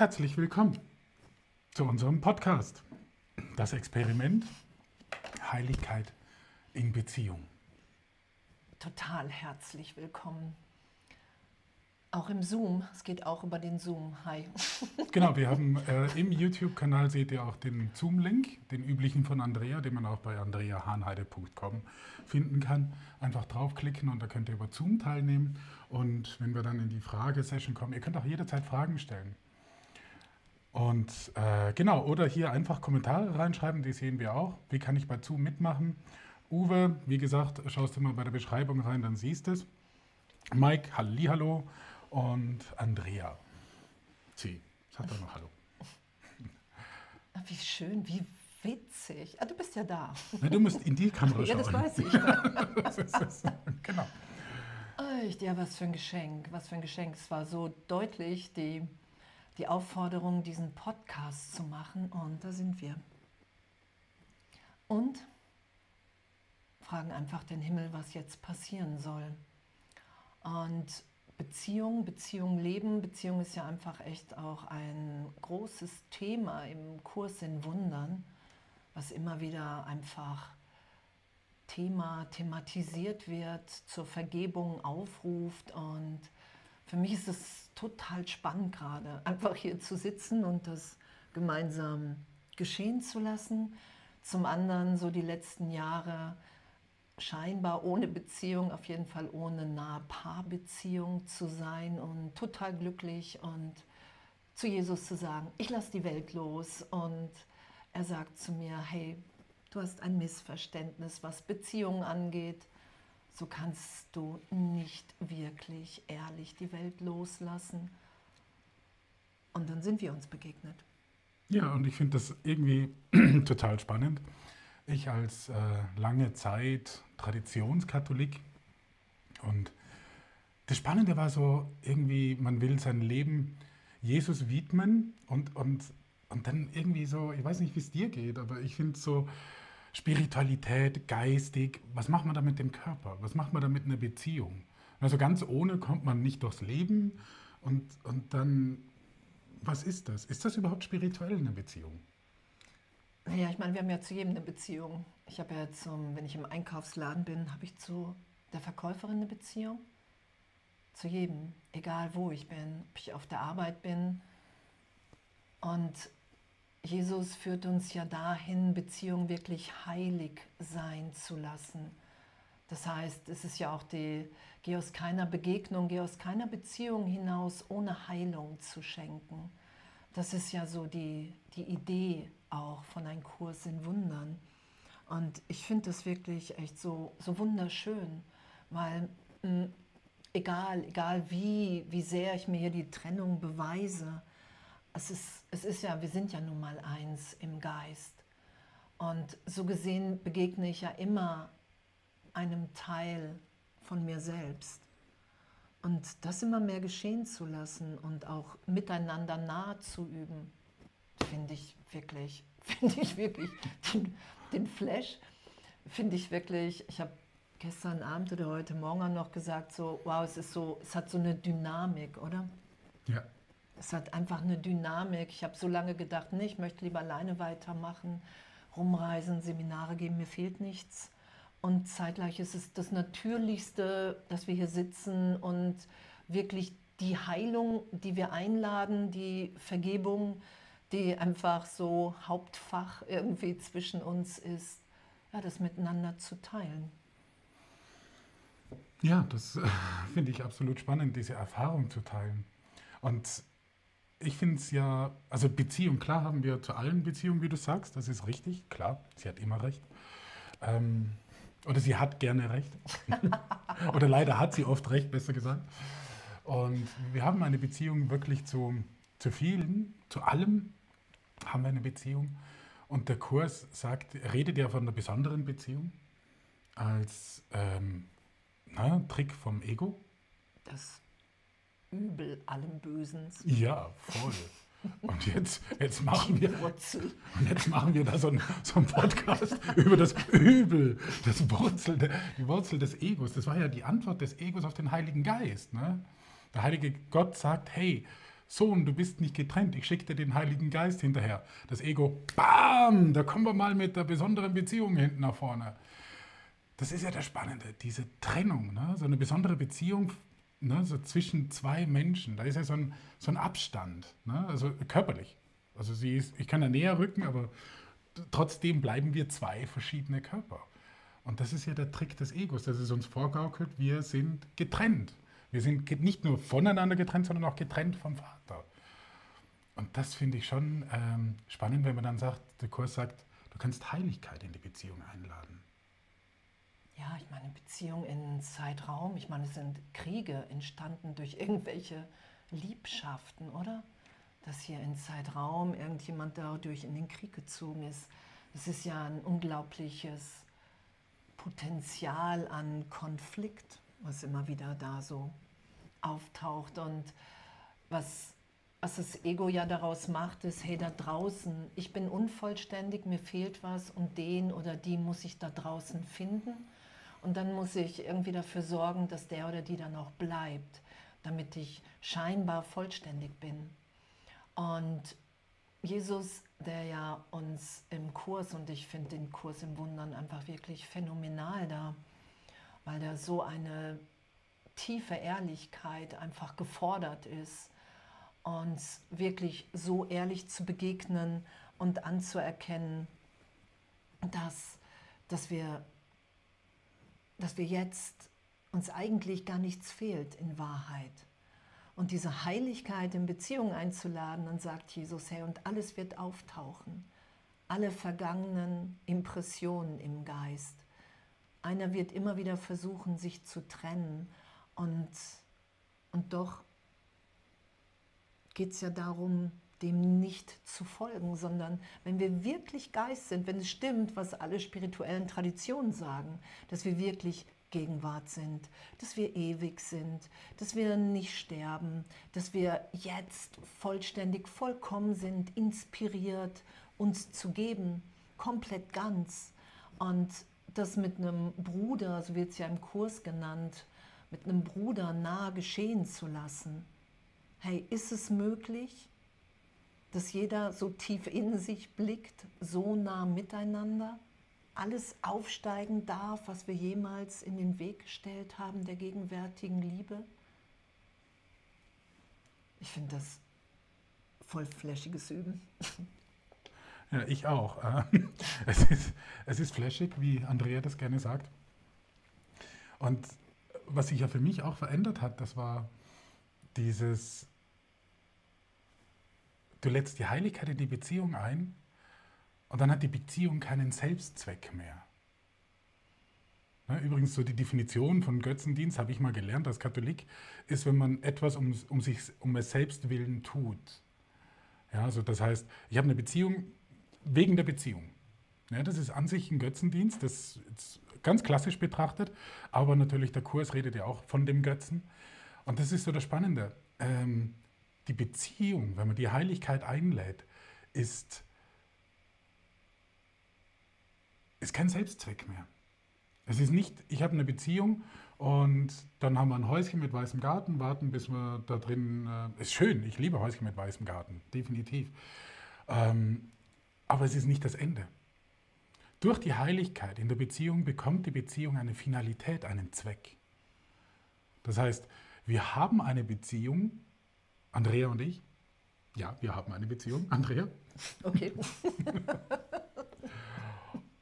Herzlich willkommen zu unserem Podcast. Das Experiment Heiligkeit in Beziehung. Total herzlich willkommen. Auch im Zoom. Es geht auch über den Zoom. Hi. Genau, wir haben äh, im YouTube-Kanal seht ihr auch den Zoom-Link, den üblichen von Andrea, den man auch bei andreahahnheide.com finden kann. Einfach draufklicken und da könnt ihr über Zoom teilnehmen. Und wenn wir dann in die Fragesession kommen, ihr könnt auch jederzeit Fragen stellen. Und äh, genau, oder hier einfach Kommentare reinschreiben, die sehen wir auch. Wie kann ich bei Zoom mitmachen? Uwe, wie gesagt, schaust du mal bei der Beschreibung rein, dann siehst du es. Mike, Hallihallo. Und Andrea. Sie, sag doch noch Hallo. Wie schön, wie witzig. Ah, du bist ja da. Na, du musst in die Kamera schauen. Ja, das weiß ich. das ist, genau. Echt, ja, was für ein Geschenk, was für ein Geschenk. Es war so deutlich, die die Aufforderung, diesen Podcast zu machen. Und da sind wir. Und fragen einfach den Himmel, was jetzt passieren soll. Und Beziehung, Beziehung leben, Beziehung ist ja einfach echt auch ein großes Thema im Kurs in Wundern, was immer wieder einfach Thema thematisiert wird, zur Vergebung aufruft und für mich ist es total spannend gerade, einfach hier zu sitzen und das gemeinsam geschehen zu lassen. Zum anderen so die letzten Jahre scheinbar ohne Beziehung, auf jeden Fall ohne nahe Paarbeziehung zu sein und total glücklich und zu Jesus zu sagen, ich lasse die Welt los und er sagt zu mir, hey, du hast ein Missverständnis, was Beziehungen angeht so kannst du nicht wirklich ehrlich die Welt loslassen. Und dann sind wir uns begegnet. Ja, und ich finde das irgendwie total spannend. Ich als äh, lange Zeit Traditionskatholik und das Spannende war so irgendwie, man will sein Leben Jesus widmen und, und, und dann irgendwie so, ich weiß nicht, wie es dir geht, aber ich finde so, Spiritualität, geistig, was macht man da mit dem Körper? Was macht man da mit einer Beziehung? Also ganz ohne kommt man nicht durchs Leben und, und dann, was ist das? Ist das überhaupt spirituell eine Beziehung? Naja, ich meine, wir haben ja zu jedem eine Beziehung. Ich habe ja zum, wenn ich im Einkaufsladen bin, habe ich zu der Verkäuferin eine Beziehung. Zu jedem, egal wo ich bin, ob ich auf der Arbeit bin. Und Jesus führt uns ja dahin, Beziehung wirklich heilig sein zu lassen. Das heißt, es ist ja auch die, geh aus keiner Begegnung, geh aus keiner Beziehung hinaus, ohne Heilung zu schenken. Das ist ja so die, die Idee auch von einem Kurs in Wundern. Und ich finde das wirklich echt so, so wunderschön, weil mh, hm, egal, egal wie, wie sehr ich mir hier die Trennung beweise, es ist, es ist ja, wir sind ja nun mal eins im Geist. Und so gesehen begegne ich ja immer einem Teil von mir selbst. Und das immer mehr geschehen zu lassen und auch miteinander nahe zu üben, finde ich wirklich, finde ich wirklich den, den Flash, finde ich wirklich, ich habe gestern Abend oder heute Morgen noch gesagt, so, wow, es ist so, es hat so eine Dynamik, oder? Ja. Es hat einfach eine Dynamik. Ich habe so lange gedacht, nee, ich möchte lieber alleine weitermachen, rumreisen, Seminare geben, mir fehlt nichts. Und zeitgleich ist es das Natürlichste, dass wir hier sitzen und wirklich die Heilung, die wir einladen, die Vergebung, die einfach so Hauptfach irgendwie zwischen uns ist, ja, das miteinander zu teilen. Ja, das finde ich absolut spannend, diese Erfahrung zu teilen. Und ich finde es ja, also Beziehung, klar haben wir zu allen Beziehungen, wie du sagst, das ist richtig, klar, sie hat immer recht. Ähm, oder sie hat gerne recht. oder leider hat sie oft recht, besser gesagt. Und wir haben eine Beziehung wirklich zu, zu vielen, zu allem haben wir eine Beziehung. Und der Kurs sagt, redet ja von einer besonderen Beziehung als ähm, na, Trick vom Ego. Das Übel allen Bösens. Ja, voll. Und jetzt, jetzt, machen wir, und jetzt machen wir da so einen, so einen Podcast über das Übel, das Wurzel, die Wurzel des Egos. Das war ja die Antwort des Egos auf den Heiligen Geist. Ne? Der Heilige Gott sagt, hey, Sohn, du bist nicht getrennt, ich schicke dir den Heiligen Geist hinterher. Das Ego, bam, da kommen wir mal mit der besonderen Beziehung hinten nach vorne. Das ist ja das Spannende, diese Trennung, ne? so eine besondere Beziehung ne? so zwischen zwei Menschen. Da ist ja so ein, so ein Abstand, ne? also körperlich. Also sie ist, ich kann da näher rücken, aber trotzdem bleiben wir zwei verschiedene Körper. Und das ist ja der Trick des Egos, dass es uns vorgaukelt, wir sind getrennt. Wir sind nicht nur voneinander getrennt, sondern auch getrennt vom Vater. Und das finde ich schon ähm, spannend, wenn man dann sagt, der Kurs sagt, du kannst Heiligkeit in die Beziehung einladen. Ja, ich meine, Beziehung in Zeitraum, ich meine, es sind Kriege entstanden durch irgendwelche Liebschaften, oder? Dass hier in Zeitraum irgendjemand dadurch in den Krieg gezogen ist. Es ist ja ein unglaubliches Potenzial an Konflikt was immer wieder da so auftaucht. Und was, was das Ego ja daraus macht, ist, hey, da draußen, ich bin unvollständig, mir fehlt was und den oder die muss ich da draußen finden. Und dann muss ich irgendwie dafür sorgen, dass der oder die dann auch bleibt, damit ich scheinbar vollständig bin. Und Jesus, der ja uns im Kurs, und ich finde den Kurs im Wundern einfach wirklich phänomenal da, weil da so eine tiefe Ehrlichkeit einfach gefordert ist, uns wirklich so ehrlich zu begegnen und anzuerkennen, dass, dass, wir, dass wir jetzt uns eigentlich gar nichts fehlt in Wahrheit. Und diese Heiligkeit in Beziehung einzuladen, dann sagt Jesus, hey, und alles wird auftauchen. Alle vergangenen Impressionen im Geist einer wird immer wieder versuchen, sich zu trennen. Und, und doch geht es ja darum, dem nicht zu folgen, sondern wenn wir wirklich Geist sind, wenn es stimmt, was alle spirituellen Traditionen sagen, dass wir wirklich Gegenwart sind, dass wir ewig sind, dass wir nicht sterben, dass wir jetzt vollständig, vollkommen sind, inspiriert, uns zu geben, komplett ganz. Und das mit einem Bruder, so wird es ja im Kurs genannt, mit einem Bruder nahe geschehen zu lassen. Hey, ist es möglich, dass jeder so tief in sich blickt, so nah miteinander, alles aufsteigen darf, was wir jemals in den Weg gestellt haben der gegenwärtigen Liebe? Ich finde das voll flashiges Üben. Ja, ich auch. Es ist, es ist flashig, wie Andrea das gerne sagt. Und was sich ja für mich auch verändert hat, das war dieses, du lädst die Heiligkeit in die Beziehung ein und dann hat die Beziehung keinen Selbstzweck mehr. Übrigens, so die Definition von Götzendienst, habe ich mal gelernt als Katholik, ist, wenn man etwas um, um, sich, um es selbst willen tut. Ja, also das heißt, ich habe eine Beziehung wegen der Beziehung. Ja, das ist an sich ein Götzendienst, das ist ganz klassisch betrachtet, aber natürlich der Kurs redet ja auch von dem Götzen. Und das ist so das Spannende. Ähm, die Beziehung, wenn man die Heiligkeit einlädt, ist, ist kein Selbstzweck mehr. Es ist nicht, ich habe eine Beziehung und dann haben wir ein Häuschen mit weißem Garten, warten, bis wir da drin, äh, ist schön, ich liebe Häuschen mit weißem Garten, definitiv. Ähm, aber es ist nicht das Ende. Durch die Heiligkeit in der Beziehung bekommt die Beziehung eine Finalität, einen Zweck. Das heißt, wir haben eine Beziehung, Andrea und ich. Ja, wir haben eine Beziehung, Andrea. Okay.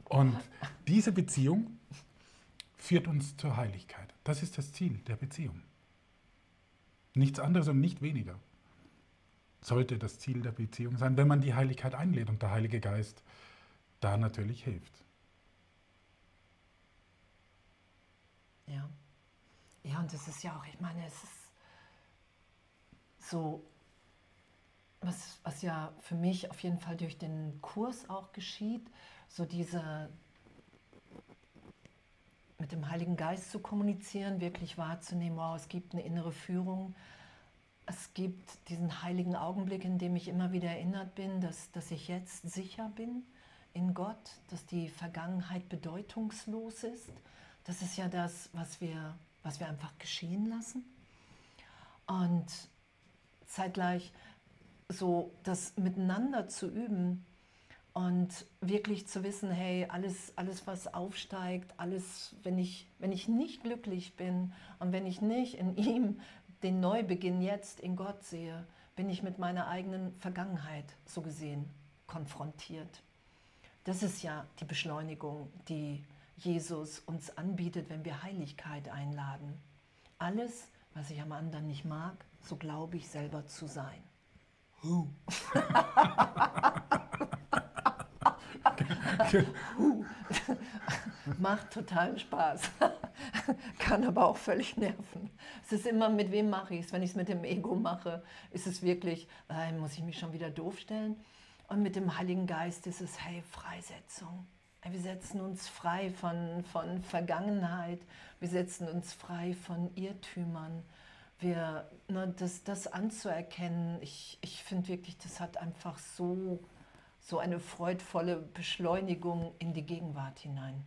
und diese Beziehung führt uns zur Heiligkeit. Das ist das Ziel der Beziehung. Nichts anderes und nicht weniger sollte das Ziel der Beziehung sein, wenn man die Heiligkeit einlädt und der Heilige Geist da natürlich hilft. Ja. Ja, und es ist ja auch, ich meine, es ist so, was, was ja für mich auf jeden Fall durch den Kurs auch geschieht, so diese mit dem Heiligen Geist zu kommunizieren, wirklich wahrzunehmen, wow, es gibt eine innere Führung, es gibt diesen heiligen Augenblick, in dem ich immer wieder erinnert bin, dass, dass ich jetzt sicher bin in Gott, dass die Vergangenheit bedeutungslos ist. Das ist ja das, was wir, was wir einfach geschehen lassen. Und zeitgleich so das miteinander zu üben und wirklich zu wissen, hey, alles, alles was aufsteigt, alles, wenn ich, wenn ich nicht glücklich bin und wenn ich nicht in ihm den Neubeginn jetzt in Gott sehe, bin ich mit meiner eigenen Vergangenheit so gesehen konfrontiert. Das ist ja die Beschleunigung, die Jesus uns anbietet, wenn wir Heiligkeit einladen. Alles, was ich am anderen nicht mag, so glaube ich selber zu sein. Huh. Macht totalen Spaß, kann aber auch völlig nerven. Es ist immer, mit wem mache ich es? Wenn ich es mit dem Ego mache, ist es wirklich, äh, muss ich mich schon wieder doof stellen. Und mit dem Heiligen Geist ist es, hey, Freisetzung. Wir setzen uns frei von, von Vergangenheit, wir setzen uns frei von Irrtümern. Wir, ne, das, das anzuerkennen, ich, ich finde wirklich, das hat einfach so so eine freudvolle Beschleunigung in die Gegenwart hinein.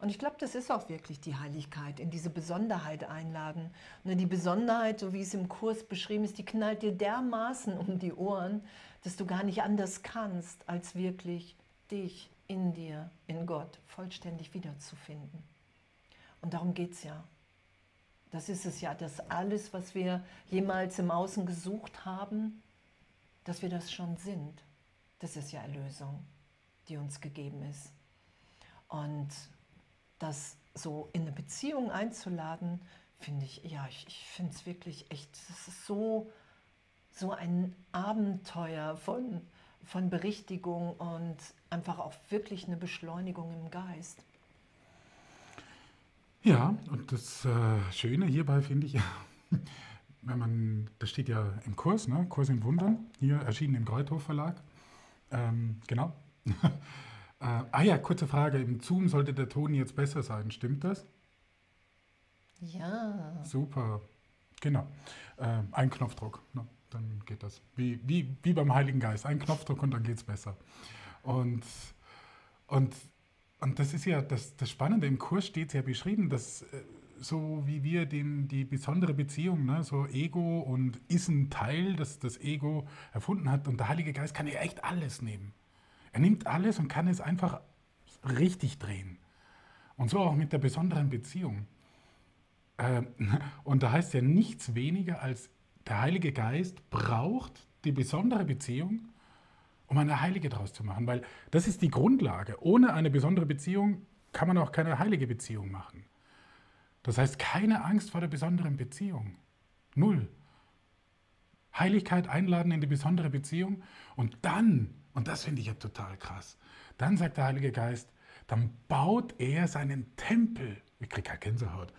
Und ich glaube, das ist auch wirklich die Heiligkeit, in diese Besonderheit einladen. Und die Besonderheit, so wie es im Kurs beschrieben ist, die knallt dir dermaßen um die Ohren, dass du gar nicht anders kannst, als wirklich dich in dir, in Gott, vollständig wiederzufinden. Und darum geht es ja. Das ist es ja, dass alles, was wir jemals im Außen gesucht haben, dass wir das schon sind. Das ist ja Erlösung, die uns gegeben ist. Und das so in eine Beziehung einzuladen, finde ich, ja, ich, ich finde es wirklich echt, das ist so, so ein Abenteuer von, von Berichtigung und einfach auch wirklich eine Beschleunigung im Geist. Ja, und das äh, Schöne hierbei finde ich, wenn man, das steht ja im Kurs, ne? Kurs in Wundern, hier erschienen im Kreuthof Verlag. Ähm, genau. äh, ah ja, kurze Frage. Im Zoom sollte der Ton jetzt besser sein. Stimmt das? Ja. Super. Genau. Äh, ein Knopfdruck. Ne? Dann geht das. Wie, wie, wie beim Heiligen Geist. Ein Knopfdruck und dann geht es besser. Und, und, und das ist ja das, das Spannende. Im Kurs steht es ja beschrieben, dass äh, so wie wir den, die besondere Beziehung, ne, so Ego und ist ein Teil, das das Ego erfunden hat. Und der Heilige Geist kann ja echt alles nehmen. Er nimmt alles und kann es einfach richtig drehen. Und so auch mit der besonderen Beziehung. Äh, und da heißt ja nichts weniger als der Heilige Geist braucht die besondere Beziehung, um eine heilige daraus zu machen. Weil das ist die Grundlage. Ohne eine besondere Beziehung kann man auch keine heilige Beziehung machen. Das heißt, keine Angst vor der besonderen Beziehung. Null. Heiligkeit einladen in die besondere Beziehung und dann, und das finde ich ja total krass, dann sagt der Heilige Geist, dann baut er seinen Tempel, ich kriege keine Gänsehaut,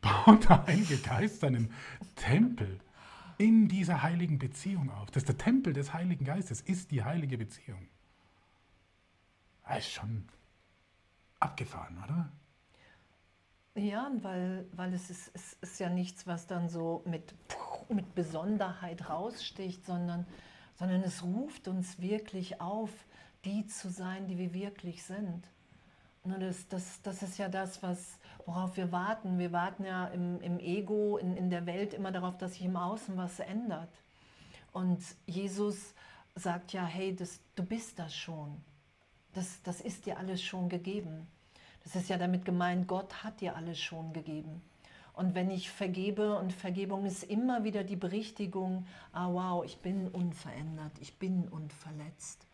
baut der Heilige Geist seinen Tempel in dieser heiligen Beziehung auf. Das ist der Tempel des Heiligen Geistes, ist die heilige Beziehung. Das ist schon abgefahren, oder? Ja, weil, weil es, ist, es ist ja nichts, was dann so mit, mit Besonderheit raussticht, sondern, sondern es ruft uns wirklich auf, die zu sein, die wir wirklich sind. Das, das, das ist ja das, was, worauf wir warten. Wir warten ja im, im Ego, in, in der Welt immer darauf, dass sich im Außen was ändert. Und Jesus sagt ja, hey, das, du bist das schon. Das, das ist dir alles schon gegeben. Es ist ja damit gemeint, Gott hat dir alles schon gegeben. Und wenn ich vergebe, und Vergebung ist immer wieder die Berichtigung, ah wow, ich bin unverändert, ich bin unverletzt.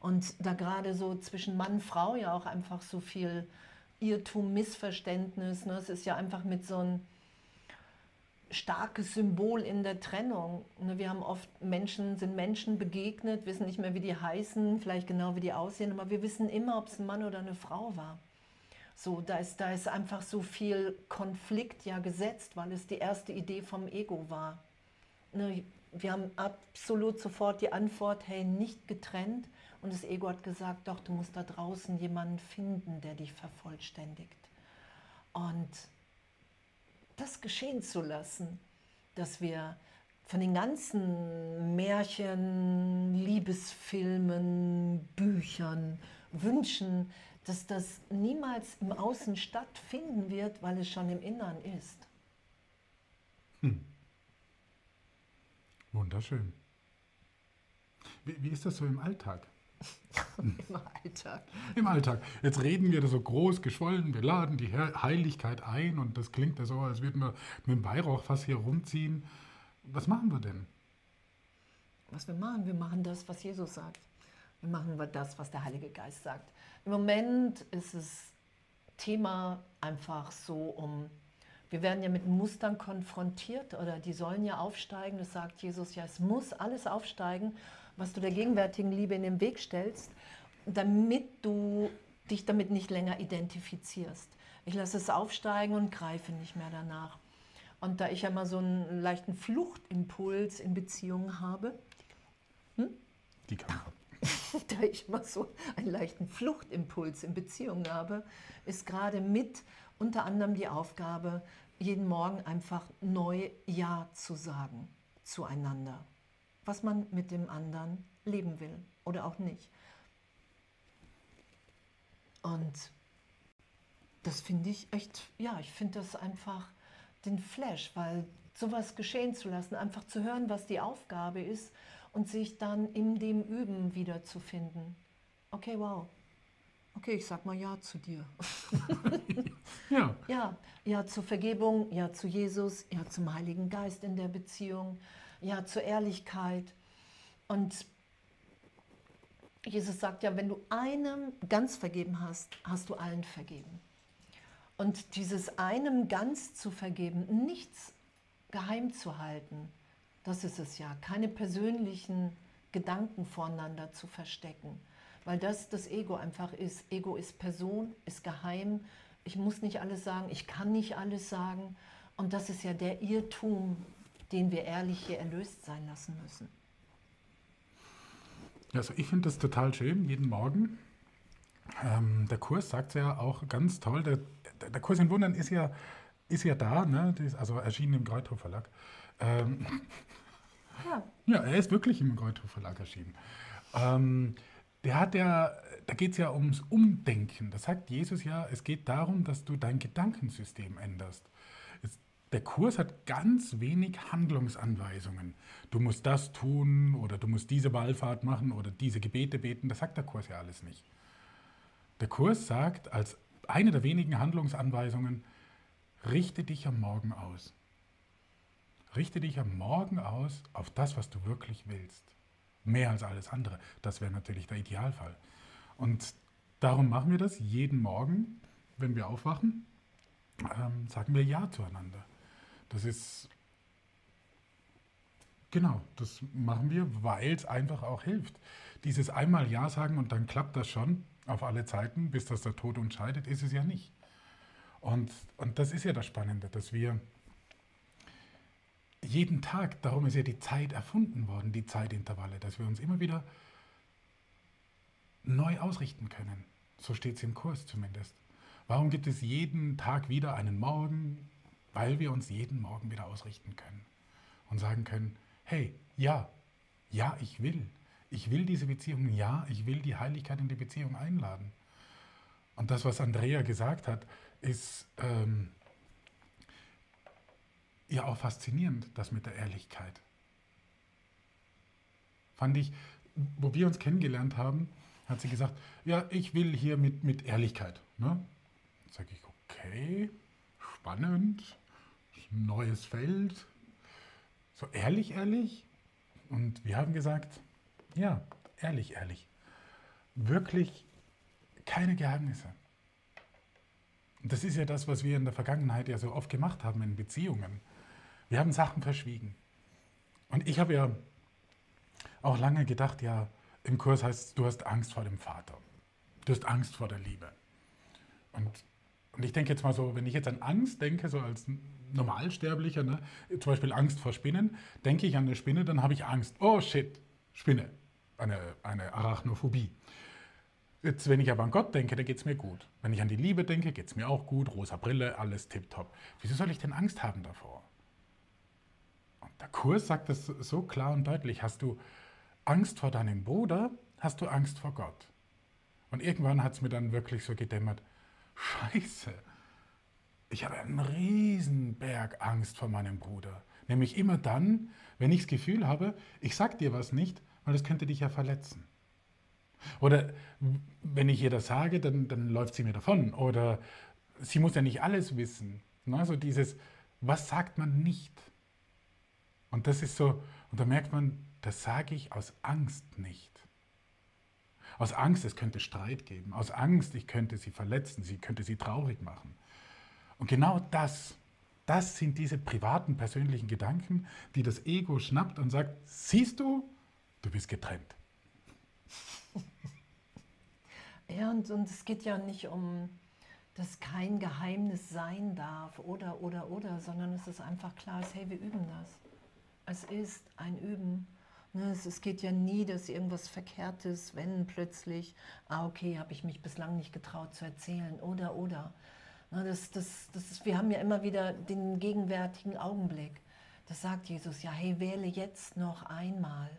Und da gerade so zwischen Mann und Frau ja auch einfach so viel Irrtum, Missverständnis. Ne? Es ist ja einfach mit so einem starkes Symbol in der Trennung. Ne? Wir haben oft Menschen, sind Menschen begegnet, wissen nicht mehr, wie die heißen, vielleicht genau wie die aussehen, aber wir wissen immer, ob es ein Mann oder eine Frau war. So, da ist, da ist einfach so viel Konflikt ja gesetzt, weil es die erste Idee vom Ego war. Ne, wir haben absolut sofort die Antwort, hey, nicht getrennt. Und das Ego hat gesagt, doch, du musst da draußen jemanden finden, der dich vervollständigt. Und das geschehen zu lassen, dass wir von den ganzen Märchen, Liebesfilmen, Büchern wünschen, dass das niemals im Außen stattfinden wird, weil es schon im Innern ist. Hm. Wunderschön. Wie, wie, ist das so im Alltag? Im Alltag. Im Alltag. Jetzt reden wir da so groß geschwollen, wir laden die Heiligkeit ein und das klingt ja so, als würden wir mit dem Weihrauch fast hier rumziehen. Was machen wir denn? Was wir machen? Wir machen das, was Jesus sagt. Wir machen das, was der Heilige Geist sagt. Im Moment ist es Thema einfach so um, wir werden ja mit Mustern konfrontiert oder die sollen ja aufsteigen. Das sagt Jesus ja, es muss alles aufsteigen, was du der gegenwärtigen Liebe in den Weg stellst, damit du dich damit nicht länger identifizierst. Ich lasse es aufsteigen und greife nicht mehr danach. Und da ich ja mal so einen leichten Fluchtimpuls in Beziehungen habe, hm? die kann da ich mal so einen leichten Fluchtimpuls in Beziehungen habe, ist gerade mit unter anderem die Aufgabe, jeden Morgen einfach neu Ja zu sagen zueinander, was man mit dem anderen leben will oder auch nicht. Und das finde ich echt, ja, ich finde das einfach den Flash, weil sowas geschehen zu lassen, einfach zu hören, was die Aufgabe ist und sich dann in dem Üben wiederzufinden. Okay, wow. Okay, ich sag mal Ja zu dir. ja. ja. Ja zur Vergebung, ja zu Jesus, ja zum Heiligen Geist in der Beziehung, ja zur Ehrlichkeit. Und Jesus sagt ja, wenn du einem ganz vergeben hast, hast du allen vergeben. Und dieses einem ganz zu vergeben, nichts geheim zu halten, das ist es ja, keine persönlichen Gedanken voreinander zu verstecken, weil das das Ego einfach ist. Ego ist Person, ist geheim. Ich muss nicht alles sagen, ich kann nicht alles sagen. Und das ist ja der Irrtum, den wir ehrlich hier erlöst sein lassen müssen. Also ich finde das total schön, jeden Morgen. Ähm, der Kurs sagt ja auch ganz toll, der, der Kurs in Wundern ist ja, ist ja da, ne? also erschienen im Kreuthof Verlag. Ähm, ja. ja, er ist wirklich im Kreuthof Verlag erschienen. Ähm, der hat ja, da geht es ja ums Umdenken. Das sagt Jesus ja, es geht darum, dass du dein Gedankensystem änderst. Der Kurs hat ganz wenig Handlungsanweisungen. Du musst das tun oder du musst diese Wallfahrt machen oder diese Gebete beten. Das sagt der Kurs ja alles nicht. Der Kurs sagt als eine der wenigen Handlungsanweisungen, richte dich am Morgen aus. Richte dich am Morgen aus auf das, was du wirklich willst. Mehr als alles andere. Das wäre natürlich der Idealfall. Und darum machen wir das jeden Morgen, wenn wir aufwachen, ähm, sagen wir Ja zueinander. Das ist, genau, das machen wir, weil es einfach auch hilft. Dieses einmal Ja sagen und dann klappt das schon auf alle Zeiten, bis das der Tod uns scheidet, ist es ja nicht. Und, und das ist ja das Spannende, dass wir jeden Tag, darum ist ja die Zeit erfunden worden, die Zeitintervalle, dass wir uns immer wieder neu ausrichten können. So steht es im Kurs zumindest. Warum gibt es jeden Tag wieder einen Morgen? Weil wir uns jeden Morgen wieder ausrichten können und sagen können, hey, ja, ja, ich will. Ich will diese Beziehung, ja, ich will die Heiligkeit in die Beziehung einladen. Und das, was Andrea gesagt hat, ist ähm, ja auch faszinierend, das mit der Ehrlichkeit. Fand ich, wo wir uns kennengelernt haben, hat sie gesagt, ja, ich will hier mit, mit Ehrlichkeit. Ne? Sage ich, okay, spannend, neues Feld, so ehrlich, ehrlich. Und wir haben gesagt, ja, ehrlich, ehrlich. Wirklich keine Geheimnisse. Und das ist ja das, was wir in der Vergangenheit ja so oft gemacht haben in Beziehungen. Wir haben Sachen verschwiegen. Und ich habe ja auch lange gedacht, ja, im Kurs heißt es, du hast Angst vor dem Vater. Du hast Angst vor der Liebe. Und, und ich denke jetzt mal so, wenn ich jetzt an Angst denke, so als Normalsterblicher, ne, zum Beispiel Angst vor Spinnen, denke ich an eine Spinne, dann habe ich Angst. Oh shit, Spinne, eine, eine Arachnophobie. Jetzt, wenn ich aber an Gott denke, dann geht es mir gut. Wenn ich an die Liebe denke, geht es mir auch gut. Rosa Brille, alles tipptopp. Wieso soll ich denn Angst haben davor? Und der Kurs sagt das so klar und deutlich. Hast du Angst vor deinem Bruder, hast du Angst vor Gott. Und irgendwann hat es mir dann wirklich so gedämmert, scheiße, ich habe einen riesen Berg Angst vor meinem Bruder. Nämlich immer dann, wenn ich das Gefühl habe, ich sag dir was nicht, weil das könnte dich ja verletzen. Oder wenn ich ihr das sage, dann, dann läuft sie mir davon. Oder sie muss ja nicht alles wissen. Also dieses, was sagt man nicht? Und das ist so, und da merkt man, das sage ich aus Angst nicht. Aus Angst, es könnte Streit geben. Aus Angst, ich könnte sie verletzen, sie könnte sie traurig machen. Und genau das, das sind diese privaten, persönlichen Gedanken, die das Ego schnappt und sagt, siehst du, du bist getrennt. Ja, und, und es geht ja nicht um, dass kein Geheimnis sein darf oder, oder, oder, sondern es ist einfach klar, hey, wir üben das. Es ist ein Üben. Ne, es, es geht ja nie, dass irgendwas verkehrt ist, wenn plötzlich, ah, okay, habe ich mich bislang nicht getraut zu erzählen oder, oder. Ne, das, das, das ist, wir haben ja immer wieder den gegenwärtigen Augenblick. Das sagt Jesus, ja, hey, wähle jetzt noch einmal.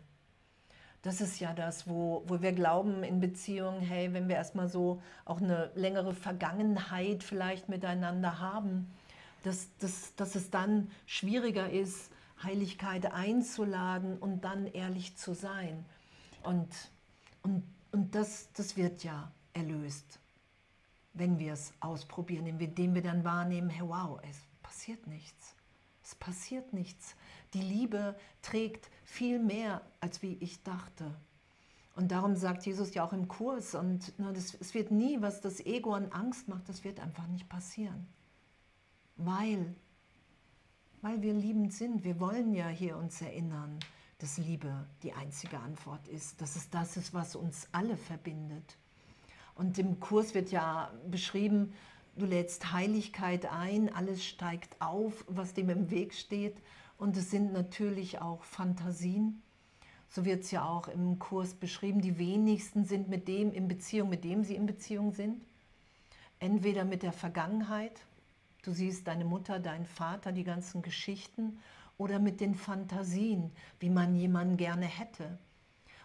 Das ist ja das, wo, wo wir glauben in Beziehungen, hey, wenn wir erstmal so auch eine längere Vergangenheit vielleicht miteinander haben, dass, dass, dass es dann schwieriger ist, Heiligkeit einzuladen und dann ehrlich zu sein. Und, und, und das, das wird ja erlöst, wenn wir es ausprobieren, indem wir dann wahrnehmen, hey, wow, es passiert nichts. Es passiert nichts. Die Liebe trägt viel mehr, als wie ich dachte. Und darum sagt Jesus ja auch im Kurs, und na, das, es wird nie, was das Ego an Angst macht, das wird einfach nicht passieren. Weil, weil wir liebend sind. Wir wollen ja hier uns erinnern, dass Liebe die einzige Antwort ist, dass es das ist, was uns alle verbindet. Und im Kurs wird ja beschrieben, du lädst Heiligkeit ein, alles steigt auf, was dem im Weg steht und es sind natürlich auch Fantasien. So wird es ja auch im Kurs beschrieben. Die wenigsten sind mit dem in Beziehung, mit dem sie in Beziehung sind. Entweder mit der Vergangenheit, du siehst deine Mutter, deinen Vater, die ganzen Geschichten, oder mit den Fantasien, wie man jemanden gerne hätte.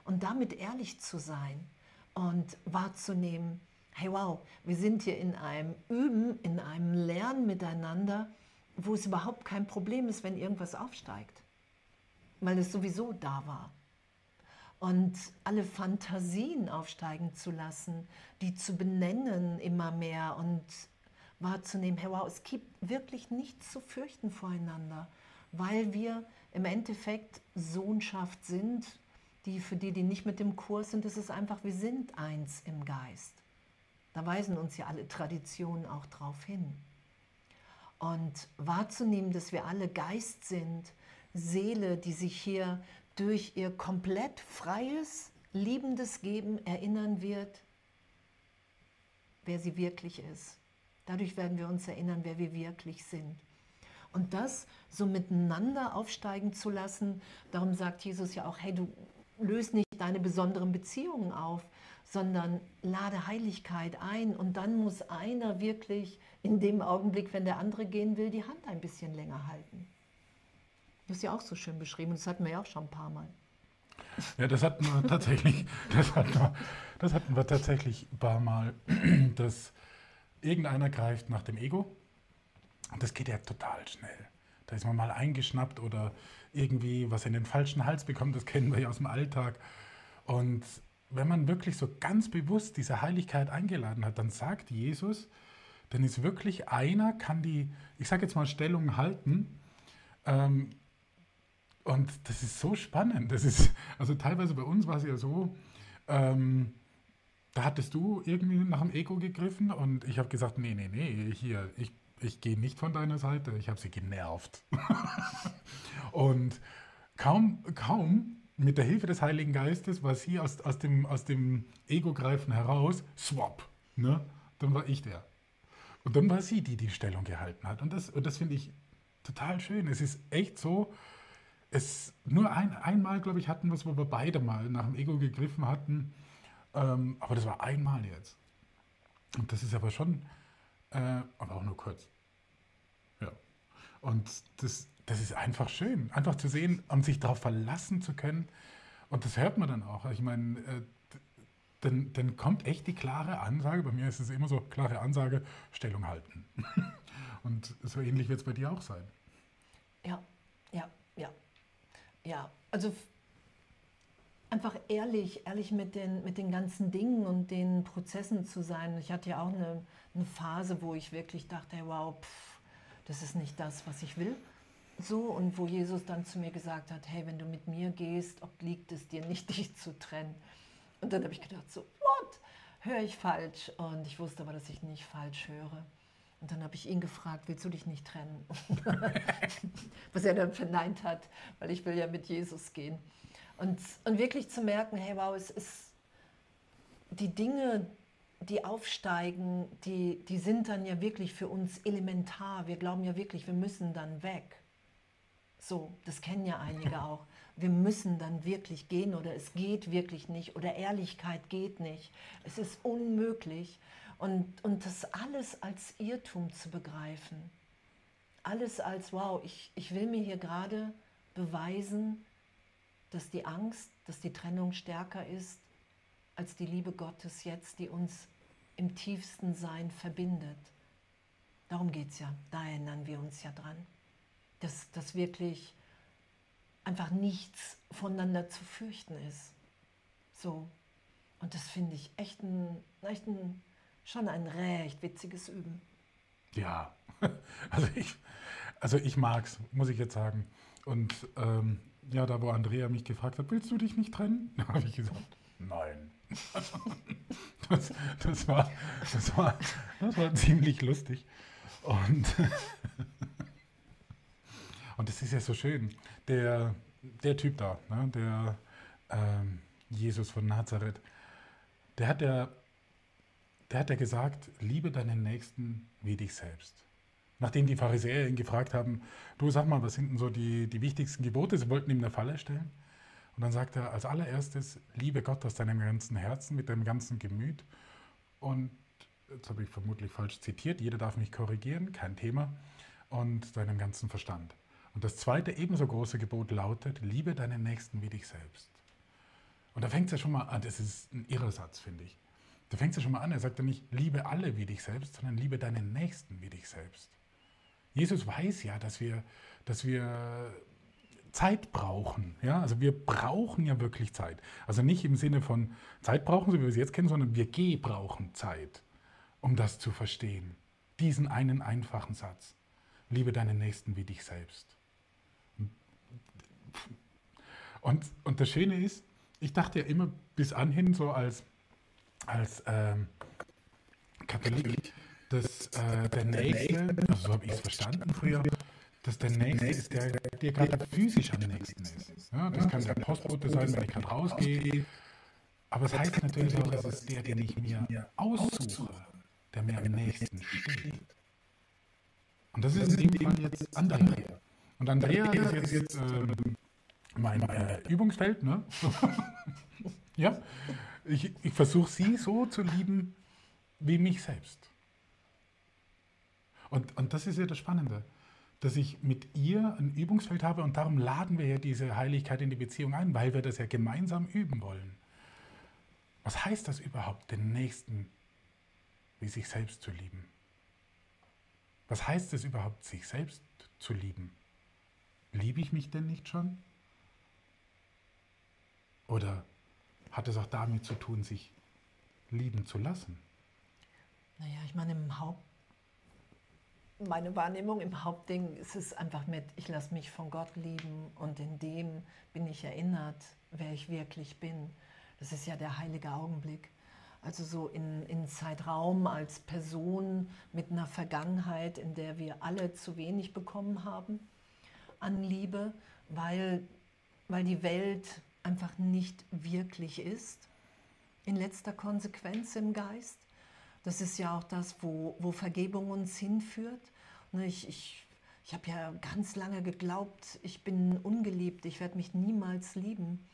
Und damit ehrlich zu sein und wahrzunehmen, hey wow, wir sind hier in einem Üben, in einem Lernen miteinander wo es überhaupt kein Problem ist, wenn irgendwas aufsteigt, weil es sowieso da war. Und alle Fantasien aufsteigen zu lassen, die zu benennen immer mehr und wahrzunehmen, hey wow, es gibt wirklich nichts zu fürchten voreinander, weil wir im Endeffekt Sohnschaft sind, die für die, die nicht mit dem Kurs sind, ist es einfach, wir sind eins im Geist. Da weisen uns ja alle Traditionen auch drauf hin. Und wahrzunehmen, dass wir alle Geist sind, Seele, die sich hier durch ihr komplett freies, liebendes Geben erinnern wird, wer sie wirklich ist. Dadurch werden wir uns erinnern, wer wir wirklich sind. Und das so miteinander aufsteigen zu lassen, darum sagt Jesus ja auch, hey, du löst nicht deine besonderen Beziehungen auf, sondern lade Heiligkeit ein und dann muss einer wirklich in dem Augenblick, wenn der andere gehen will, die Hand ein bisschen länger halten. Das ist ja auch so schön beschrieben das hatten wir ja auch schon ein paar Mal. Ja, das hatten wir tatsächlich, das hatten wir, das hatten wir tatsächlich ein paar Mal, dass irgendeiner greift nach dem Ego und das geht ja total schnell. Da ist man mal eingeschnappt oder irgendwie was in den falschen Hals bekommt, das kennen wir ja aus dem Alltag. Und wenn man wirklich so ganz bewusst diese Heiligkeit eingeladen hat, dann sagt Jesus, dann ist wirklich einer, kann die, ich sage jetzt mal, Stellung halten. Ähm, und das ist so spannend. Das ist, also teilweise bei uns war es ja so, ähm, da hattest du irgendwie nach dem Ego gegriffen und ich habe gesagt, nee, nee, nee, hier, ich, ich gehe nicht von deiner Seite, ich habe sie genervt. und kaum, kaum mit der Hilfe des Heiligen Geistes war sie aus, aus dem, aus dem Ego-Greifen heraus, swap, ne? dann war ich der. Und dann war sie, die die Stellung gehalten hat. Und das, und das finde ich total schön. Es ist echt so, es nur ein, einmal, glaube ich, hatten wir es, wo wir beide mal nach dem Ego gegriffen hatten. Ähm, aber das war einmal jetzt. Und das ist aber schon, äh, aber auch nur kurz. Und das, das ist einfach schön, einfach zu sehen und sich darauf verlassen zu können. Und das hört man dann auch. Ich meine, äh, dann, dann kommt echt die klare Ansage, bei mir ist es immer so, klare Ansage, Stellung halten. Und so ähnlich wird es bei dir auch sein. Ja, ja, ja. Ja, also einfach ehrlich, ehrlich mit den, mit den ganzen Dingen und den Prozessen zu sein. Ich hatte ja auch eine, eine Phase, wo ich wirklich dachte, wow, pff, das ist nicht das, was ich will. So, und wo Jesus dann zu mir gesagt hat, hey, wenn du mit mir gehst, obliegt es dir nicht, dich zu trennen. Und dann habe ich gedacht, so, what? Höre ich falsch? Und ich wusste aber, dass ich nicht falsch höre. Und dann habe ich ihn gefragt, willst du dich nicht trennen? Was er dann verneint hat, weil ich will ja mit Jesus gehen. Und, und wirklich zu merken, hey, wow, es ist die Dinge, die aufsteigen, die, die sind dann ja wirklich für uns elementar. Wir glauben ja wirklich, wir müssen dann weg. So, das kennen ja einige auch. Wir müssen dann wirklich gehen oder es geht wirklich nicht oder Ehrlichkeit geht nicht. Es ist unmöglich. Und, und das alles als Irrtum zu begreifen. Alles als, wow, ich, ich will mir hier gerade beweisen, dass die Angst, dass die Trennung stärker ist als die Liebe Gottes jetzt, die uns im tiefsten Sein verbindet. Darum geht es ja, da erinnern wir uns ja dran, dass, dass wirklich einfach nichts voneinander zu fürchten ist. So. Und das finde ich echt ein, echt ein schon ein recht witziges Üben. Ja, also ich, also ich mag es, muss ich jetzt sagen. Und ähm, ja, da wo Andrea mich gefragt hat, willst du dich nicht trennen? Da habe ich gesagt, nein. das, das, war, das, war, das war ziemlich lustig. Und, und das ist ja so schön. Der, der Typ da, ne, der ähm, Jesus von Nazareth, der hat ja der hat ja gesagt, liebe deinen Nächsten wie dich selbst. Nachdem die Pharisäer ihn gefragt haben, du sag mal, was sind denn so die, die wichtigsten Gebote? Sie wollten ihm eine Falle stellen. Und dann sagt er als allererstes, liebe Gott aus deinem ganzen Herzen, mit deinem ganzen Gemüt. Und jetzt habe ich vermutlich falsch zitiert, jeder darf mich korrigieren, kein Thema. Und deinem ganzen Verstand. Und das zweite ebenso große Gebot lautet, liebe deinen Nächsten wie dich selbst. Und da fängt es ja schon mal an, das ist ein irrer Satz, finde ich. Da fängt es ja schon mal an, er sagt ja nicht, liebe alle wie dich selbst, sondern liebe deinen Nächsten wie dich selbst. Jesus weiß ja, dass wir, dass wir Zeit brauchen. Ja? Also wir brauchen ja wirklich Zeit. Also nicht im Sinne von Zeit brauchen, so wie wir sie jetzt kennen, sondern wir brauchen Zeit, um das zu verstehen. Diesen einen einfachen Satz. Liebe deinen Nächsten wie dich selbst. Und, und das Schöne ist, ich dachte ja immer bis anhin so als als ähm, Katholik, dass äh, der Nächste, also so habe ich es verstanden früher, dass der Nächste ist, der dir gerade physisch am nächsten ist. Ja, das kann der Postbote sein, wenn ich gerade rausgehe. Aber es heißt natürlich auch, es ist der, den ich mir aussuche, der mir am nächsten steht. Und das ist in dem Fall jetzt Andrea. Und Andrea ist jetzt, ähm, mein äh, Übungsfeld, ne? ja. Ich, ich versuche sie so zu lieben wie mich selbst. Und, und das ist ja das Spannende, dass ich mit ihr ein Übungsfeld habe und darum laden wir ja diese Heiligkeit in die Beziehung ein, weil wir das ja gemeinsam üben wollen. Was heißt das überhaupt, den Nächsten wie sich selbst zu lieben? Was heißt es überhaupt, sich selbst zu lieben? Liebe ich mich denn nicht schon? Oder hat es auch damit zu tun, sich lieben zu lassen. Naja, ich meine, im Haupt, meine Wahrnehmung im Hauptding ist es einfach mit, ich lasse mich von Gott lieben und in dem bin ich erinnert, wer ich wirklich bin. Das ist ja der heilige Augenblick. Also so in, in Zeitraum als Person mit einer Vergangenheit, in der wir alle zu wenig bekommen haben an Liebe, weil, weil die Welt einfach nicht wirklich ist, in letzter Konsequenz im Geist, Das ist ja auch das, wo, wo Vergebung uns hinführt. Ne, ich, ich, ich habe ja ganz lange geglaubt, ich bin ungeliebt, ich werde mich niemals lieben.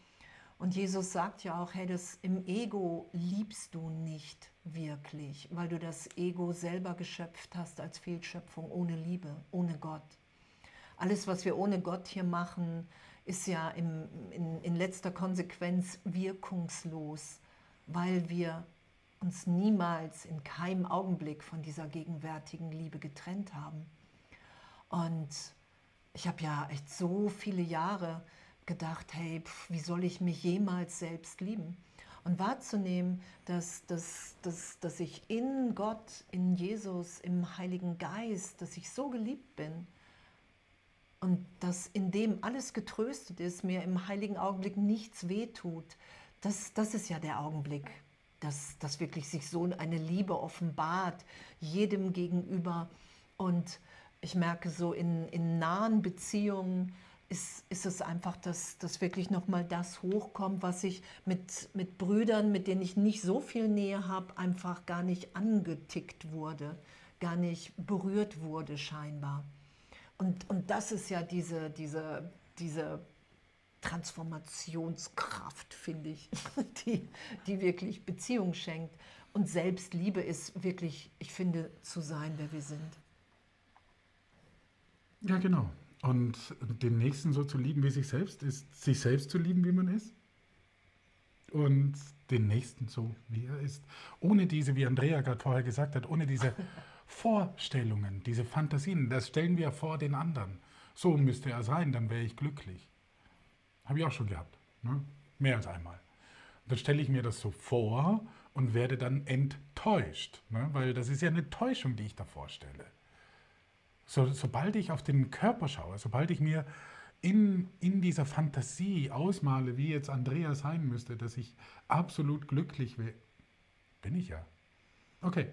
Und Jesus sagt ja auch, hey, das im Ego liebst du nicht wirklich, weil du das Ego selber geschöpft hast als Fehlschöpfung ohne Liebe, ohne Gott. Alles, was wir ohne Gott hier machen, ist ja im, in, in letzter Konsequenz wirkungslos, weil wir uns niemals in keinem Augenblick von dieser gegenwärtigen Liebe getrennt haben. Und ich habe ja echt so viele Jahre gedacht, hey, pf, wie soll ich mich jemals selbst lieben? Und wahrzunehmen, dass, dass, dass, dass ich in Gott, in Jesus, im Heiligen Geist, dass ich so geliebt bin und dass in dem alles getröstet ist, mir im heiligen Augenblick nichts wehtut, das, das ist ja der Augenblick, dass, dass wirklich sich so eine Liebe offenbart, jedem gegenüber. Und ich merke so in, in nahen Beziehungen, ist, ist es einfach, dass, dass wirklich nochmal das hochkommt, was ich mit, mit Brüdern, mit denen ich nicht so viel Nähe habe, einfach gar nicht angetickt wurde, gar nicht berührt wurde scheinbar. Und, und das ist ja diese, diese, diese Transformationskraft, finde ich, die, die wirklich Beziehung schenkt. Und Selbstliebe ist wirklich, ich finde, zu sein, wer wir sind. Ja, genau. Und den Nächsten so zu lieben wie sich selbst, ist sich selbst zu lieben, wie man ist. Und den Nächsten so, wie er ist. Ohne diese, wie Andrea gerade vorher gesagt hat, ohne diese Vorstellungen, diese Fantasien, das stellen wir vor den anderen. So müsste er sein, dann wäre ich glücklich. Habe ich auch schon gehabt. Ne? Mehr als einmal. Und dann stelle ich mir das so vor und werde dann enttäuscht. Ne? Weil das ist ja eine Täuschung, die ich da vorstelle. So, sobald ich auf den Körper schaue, sobald ich mir in, in dieser Fantasie ausmale, wie jetzt Andrea sein müsste, dass ich absolut glücklich wäre, bin ich ja. Okay,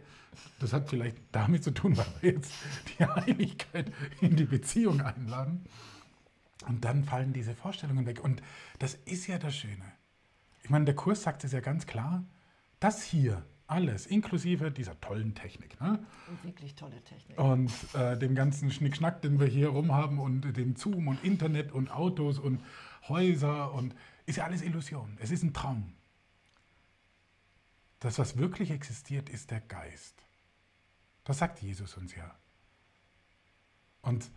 das hat vielleicht damit zu tun, weil wir jetzt die Einigkeit in die Beziehung einladen. Und dann fallen diese Vorstellungen weg. Und das ist ja das Schöne. Ich meine, der Kurs sagt es ja ganz klar, das hier alles, inklusive dieser tollen Technik. Ne? Und wirklich tolle Technik. Und äh, dem ganzen Schnickschnack, den wir hier rum haben und dem Zoom und Internet und Autos und Häuser und ist ja alles Illusion. Es ist ein Traum. Das, was wirklich existiert, ist der Geist. Das sagt Jesus uns ja. Und,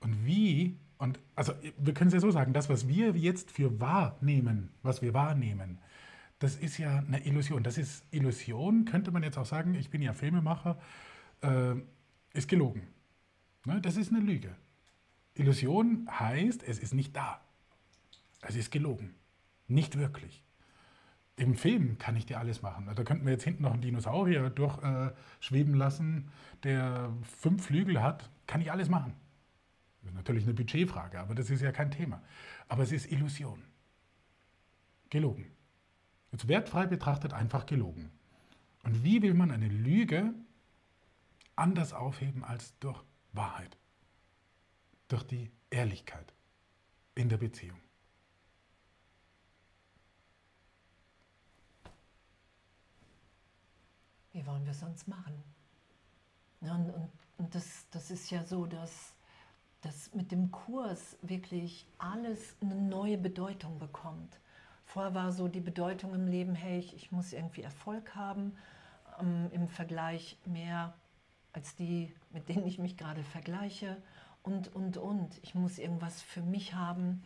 und wie, und also wir können es ja so sagen, das, was wir jetzt für wahrnehmen, was wir wahrnehmen, das ist ja eine Illusion. Das ist Illusion, könnte man jetzt auch sagen, ich bin ja Filmemacher, äh, ist gelogen. Ne? Das ist eine Lüge. Illusion heißt, es ist nicht da. Es ist gelogen. Nicht wirklich. Im Film kann ich dir alles machen. Da könnten wir jetzt hinten noch einen Dinosaurier durchschweben äh, lassen, der fünf Flügel hat. Kann ich alles machen. Natürlich eine Budgetfrage, aber das ist ja kein Thema. Aber es ist Illusion. Gelogen. Jetzt wertfrei betrachtet einfach gelogen. Und wie will man eine Lüge anders aufheben als durch Wahrheit? Durch die Ehrlichkeit in der Beziehung. Wie wollen wir es sonst machen? Und, und, und das, das ist ja so, dass, dass mit dem Kurs wirklich alles eine neue Bedeutung bekommt. Vorher war so die Bedeutung im Leben, hey, ich, ich muss irgendwie Erfolg haben, ähm, im Vergleich mehr als die, mit denen ich mich gerade vergleiche und, und, und. Ich muss irgendwas für mich haben,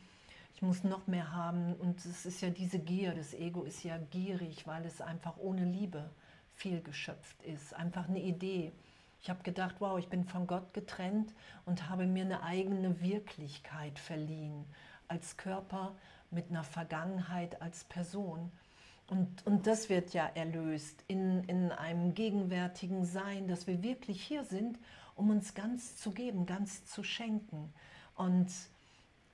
ich muss noch mehr haben und es ist ja diese Gier, das Ego ist ja gierig, weil es einfach ohne Liebe viel geschöpft ist, einfach eine Idee. Ich habe gedacht, wow, ich bin von Gott getrennt und habe mir eine eigene Wirklichkeit verliehen als Körper mit einer Vergangenheit als Person. Und, und das wird ja erlöst in, in einem gegenwärtigen Sein, dass wir wirklich hier sind, um uns ganz zu geben, ganz zu schenken. Und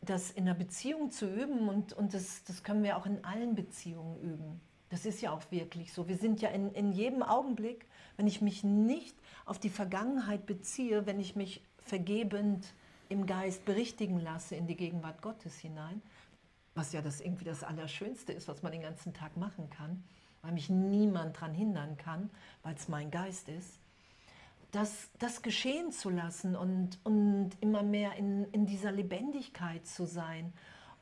das in der Beziehung zu üben, und, und das, das können wir auch in allen Beziehungen üben. Das ist ja auch wirklich so. Wir sind ja in, in jedem Augenblick, wenn ich mich nicht auf die Vergangenheit beziehe, wenn ich mich vergebend im Geist berichtigen lasse in die Gegenwart Gottes hinein, was ja das irgendwie das Allerschönste ist, was man den ganzen Tag machen kann, weil mich niemand daran hindern kann, weil es mein Geist ist, das, das geschehen zu lassen und, und immer mehr in, in dieser Lebendigkeit zu sein.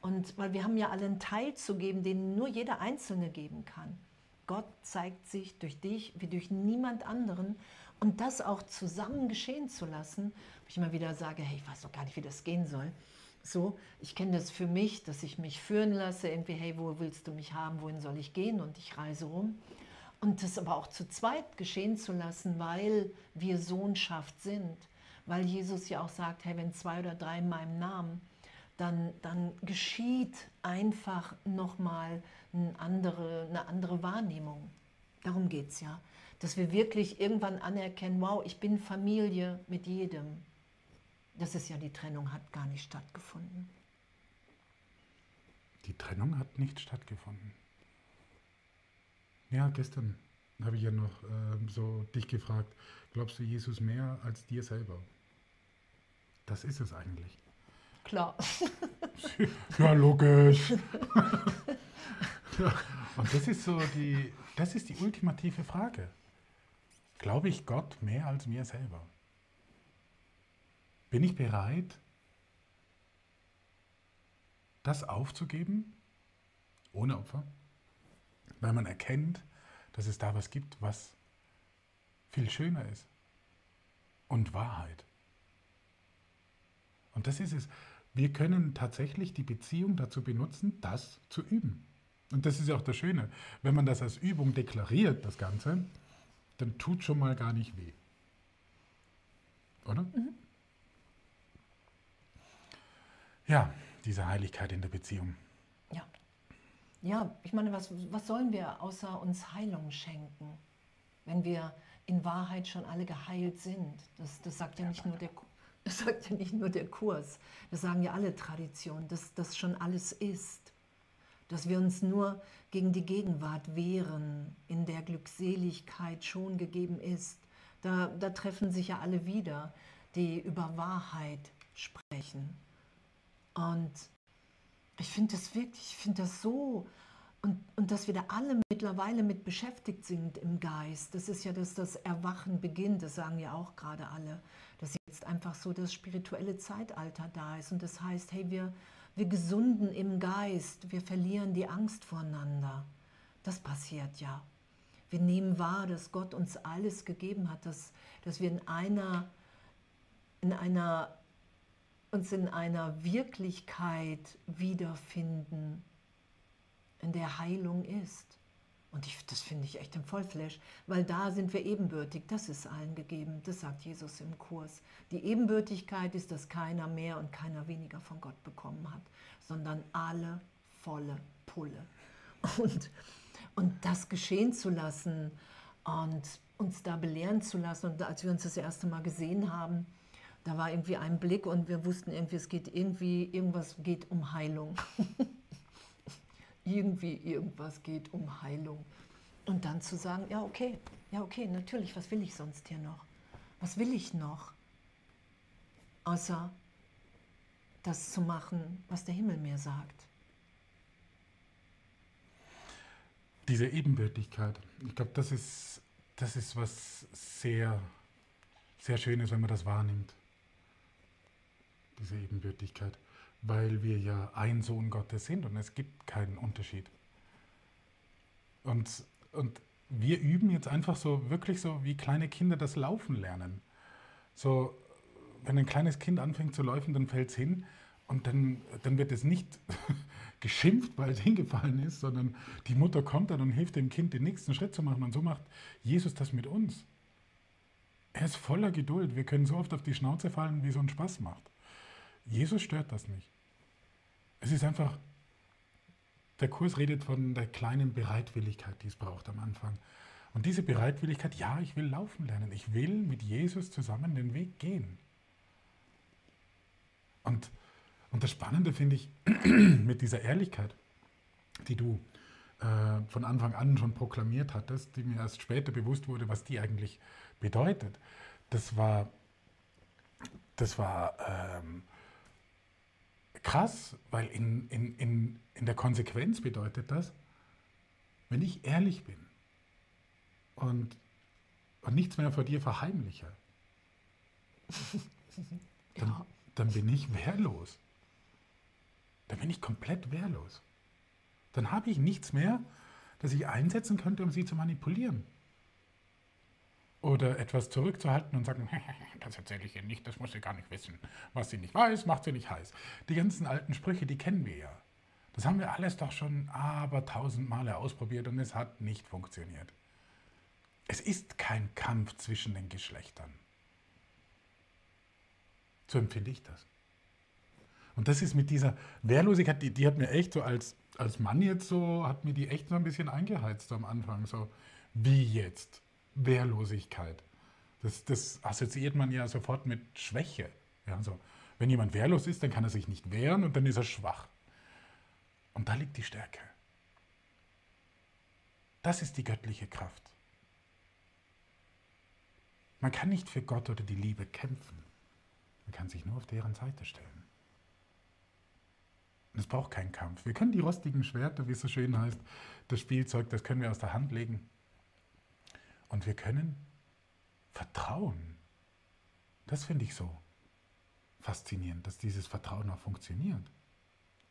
Und weil wir haben ja alle einen Teil zu geben, den nur jeder Einzelne geben kann. Gott zeigt sich durch dich wie durch niemand anderen. Und das auch zusammen geschehen zu lassen, wo ich immer wieder sage, hey, ich weiß doch gar nicht, wie das gehen soll. So, ich kenne das für mich, dass ich mich führen lasse, irgendwie, hey, wo willst du mich haben, wohin soll ich gehen? Und ich reise rum. Und das aber auch zu zweit geschehen zu lassen, weil wir Sohnschaft sind. Weil Jesus ja auch sagt, hey, wenn zwei oder drei in meinem Namen, dann, dann geschieht einfach nochmal eine andere, eine andere Wahrnehmung. Darum geht es ja. Dass wir wirklich irgendwann anerkennen, wow, ich bin Familie mit jedem. Das ist ja die Trennung, hat gar nicht stattgefunden. Die Trennung hat nicht stattgefunden. Ja, gestern habe ich ja noch äh, so dich gefragt, glaubst du Jesus mehr als dir selber? Das ist es eigentlich. Klar. ja, logisch. ja, und das ist so die, das ist die ultimative Frage. Glaube ich Gott mehr als mir selber? Bin ich bereit, das aufzugeben, ohne Opfer? weil man erkennt, dass es da was gibt, was viel schöner ist. Und Wahrheit. Und das ist es. Wir können tatsächlich die Beziehung dazu benutzen, das zu üben. Und das ist ja auch das Schöne. Wenn man das als Übung deklariert, das Ganze, dann tut schon mal gar nicht weh. Oder? Mhm. Ja, diese Heiligkeit in der Beziehung. Ja. Ja, ich meine, was, was sollen wir außer uns Heilung schenken, wenn wir in Wahrheit schon alle geheilt sind? Das, das, sagt, ja nicht nur der, das sagt ja nicht nur der Kurs, das sagen ja alle Traditionen, dass das schon alles ist. Dass wir uns nur gegen die Gegenwart wehren, in der Glückseligkeit schon gegeben ist. Da, da treffen sich ja alle wieder, die über Wahrheit sprechen. Und ich finde das wirklich, ich finde das so, und, und dass wir da alle mittlerweile mit beschäftigt sind im Geist. Das ist ja, dass das Erwachen beginnt, das sagen ja auch gerade alle, dass jetzt einfach so das spirituelle Zeitalter da ist. Und das heißt, hey, wir, wir gesunden im Geist, wir verlieren die Angst voreinander. Das passiert ja. Wir nehmen wahr, dass Gott uns alles gegeben hat, dass, dass wir in einer, in einer uns in einer Wirklichkeit wiederfinden, in der Heilung ist. Und ich, das finde ich echt im Vollflash, weil da sind wir ebenbürtig. Das ist allen gegeben. Das sagt Jesus im Kurs. Die Ebenbürtigkeit ist, dass keiner mehr und keiner weniger von Gott bekommen hat, sondern alle volle Pulle. Und, und das geschehen zu lassen und uns da belehren zu lassen. Und als wir uns das erste Mal gesehen haben, da war irgendwie ein Blick und wir wussten irgendwie, es geht irgendwie, irgendwas geht um Heilung. irgendwie, irgendwas geht um Heilung. Und dann zu sagen, ja, okay, ja, okay, natürlich, was will ich sonst hier noch? Was will ich noch? Außer das zu machen, was der Himmel mir sagt. Diese Ebenbürtigkeit, ich glaube, das ist, das ist was sehr, sehr Schönes, wenn man das wahrnimmt diese Ebenbürtigkeit, weil wir ja ein Sohn Gottes sind und es gibt keinen Unterschied. Und, und wir üben jetzt einfach so, wirklich so, wie kleine Kinder das Laufen lernen. So, wenn ein kleines Kind anfängt zu laufen, dann fällt es hin und dann, dann wird es nicht geschimpft, weil es hingefallen ist, sondern die Mutter kommt dann und hilft dem Kind, den nächsten Schritt zu machen. Und so macht Jesus das mit uns. Er ist voller Geduld. Wir können so oft auf die Schnauze fallen, wie es uns Spaß macht. Jesus stört das nicht. Es ist einfach, der Kurs redet von der kleinen Bereitwilligkeit, die es braucht am Anfang. Und diese Bereitwilligkeit, ja, ich will laufen lernen. Ich will mit Jesus zusammen den Weg gehen. Und, und das Spannende finde ich mit dieser Ehrlichkeit, die du äh, von Anfang an schon proklamiert hattest, die mir erst später bewusst wurde, was die eigentlich bedeutet. Das war, das war ähm, krass, weil in, in, in, in der Konsequenz bedeutet das, wenn ich ehrlich bin, und, und nichts mehr vor dir verheimliche, dann, Ja. dann bin ich wehrlos. Dann bin ich komplett wehrlos. Dann habe ich nichts mehr, das ich einsetzen könnte, um sie zu manipulieren. Oder etwas zurückzuhalten und sagen, das erzähle ich ihr nicht, das muss sie gar nicht wissen. Was sie nicht weiß, macht sie nicht heiß. Die ganzen alten Sprüche, die kennen wir ja. Das haben wir alles doch schon aber tausend Male ausprobiert und es hat nicht funktioniert. Es ist kein Kampf zwischen den Geschlechtern. So empfinde ich das. Und das ist mit dieser Wehrlosigkeit, die, die hat mir echt so als, als Mann jetzt so, hat mir die echt so ein bisschen eingeheizt am Anfang. So, wie jetzt? Wehrlosigkeit. Das, das assoziiert man ja sofort mit Schwäche. Ja, so. Wenn jemand wehrlos ist, dann kann er sich nicht wehren und dann ist er schwach. Und da liegt die Stärke. Das ist die göttliche Kraft. Man kann nicht für Gott oder die Liebe kämpfen. Man kann sich nur auf deren Seite stellen. Und es braucht keinen Kampf. Wir können die rostigen Schwerter, wie es so schön heißt, das Spielzeug, das können wir aus der Hand legen. Und wir können vertrauen. Das finde ich so faszinierend, dass dieses Vertrauen auch funktioniert.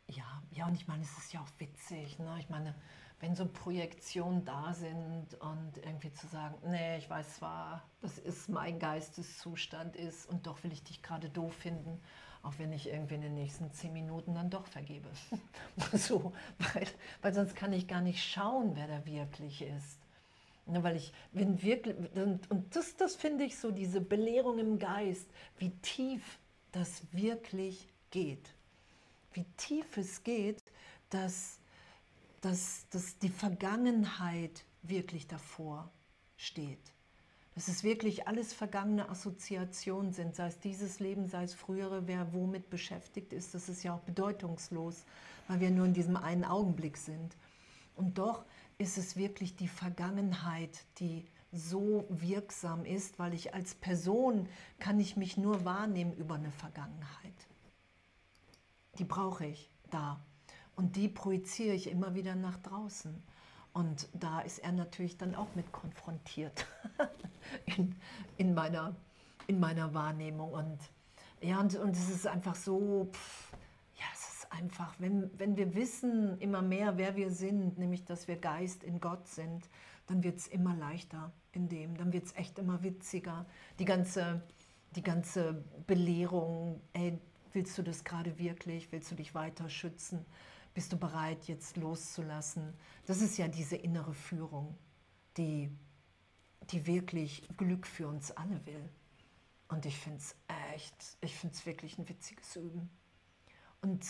Ja, ja, und ich meine, es ist ja auch witzig. Ne? Ich meine, wenn so Projektionen da sind und irgendwie zu sagen, nee, ich weiß zwar, das ist mein Geisteszustand ist und doch will ich dich gerade doof finden, auch wenn ich irgendwie in den nächsten zehn Minuten dann doch vergebe. so, weil, weil sonst kann ich gar nicht schauen, wer da wirklich ist. Ne, weil ich, wenn wirklich, und, und das, das finde ich so, diese Belehrung im Geist, wie tief das wirklich geht wie tief es geht, dass, dass, dass die Vergangenheit wirklich davor steht. Dass es wirklich alles vergangene Assoziationen sind, sei es dieses Leben, sei es frühere, wer womit beschäftigt ist, das ist ja auch bedeutungslos, weil wir nur in diesem einen Augenblick sind. Und doch ist es wirklich die Vergangenheit, die so wirksam ist, weil ich als Person kann ich mich nur wahrnehmen über eine Vergangenheit die brauche ich da. Und die projiziere ich immer wieder nach draußen. Und da ist er natürlich dann auch mit konfrontiert in, in, meiner, in meiner Wahrnehmung. Und ja, und, und es ist einfach so, pff, einfach, wenn, wenn wir wissen immer mehr, wer wir sind, nämlich dass wir Geist in Gott sind, dann wird es immer leichter in dem, dann wird es echt immer witziger. Die ganze, die ganze Belehrung, ey, Willst du das gerade wirklich? Willst du dich weiter schützen? Bist du bereit, jetzt loszulassen? Das ist ja diese innere Führung, die, die wirklich Glück für uns alle will. Und ich finde es echt, ich finde es wirklich ein witziges Üben. Und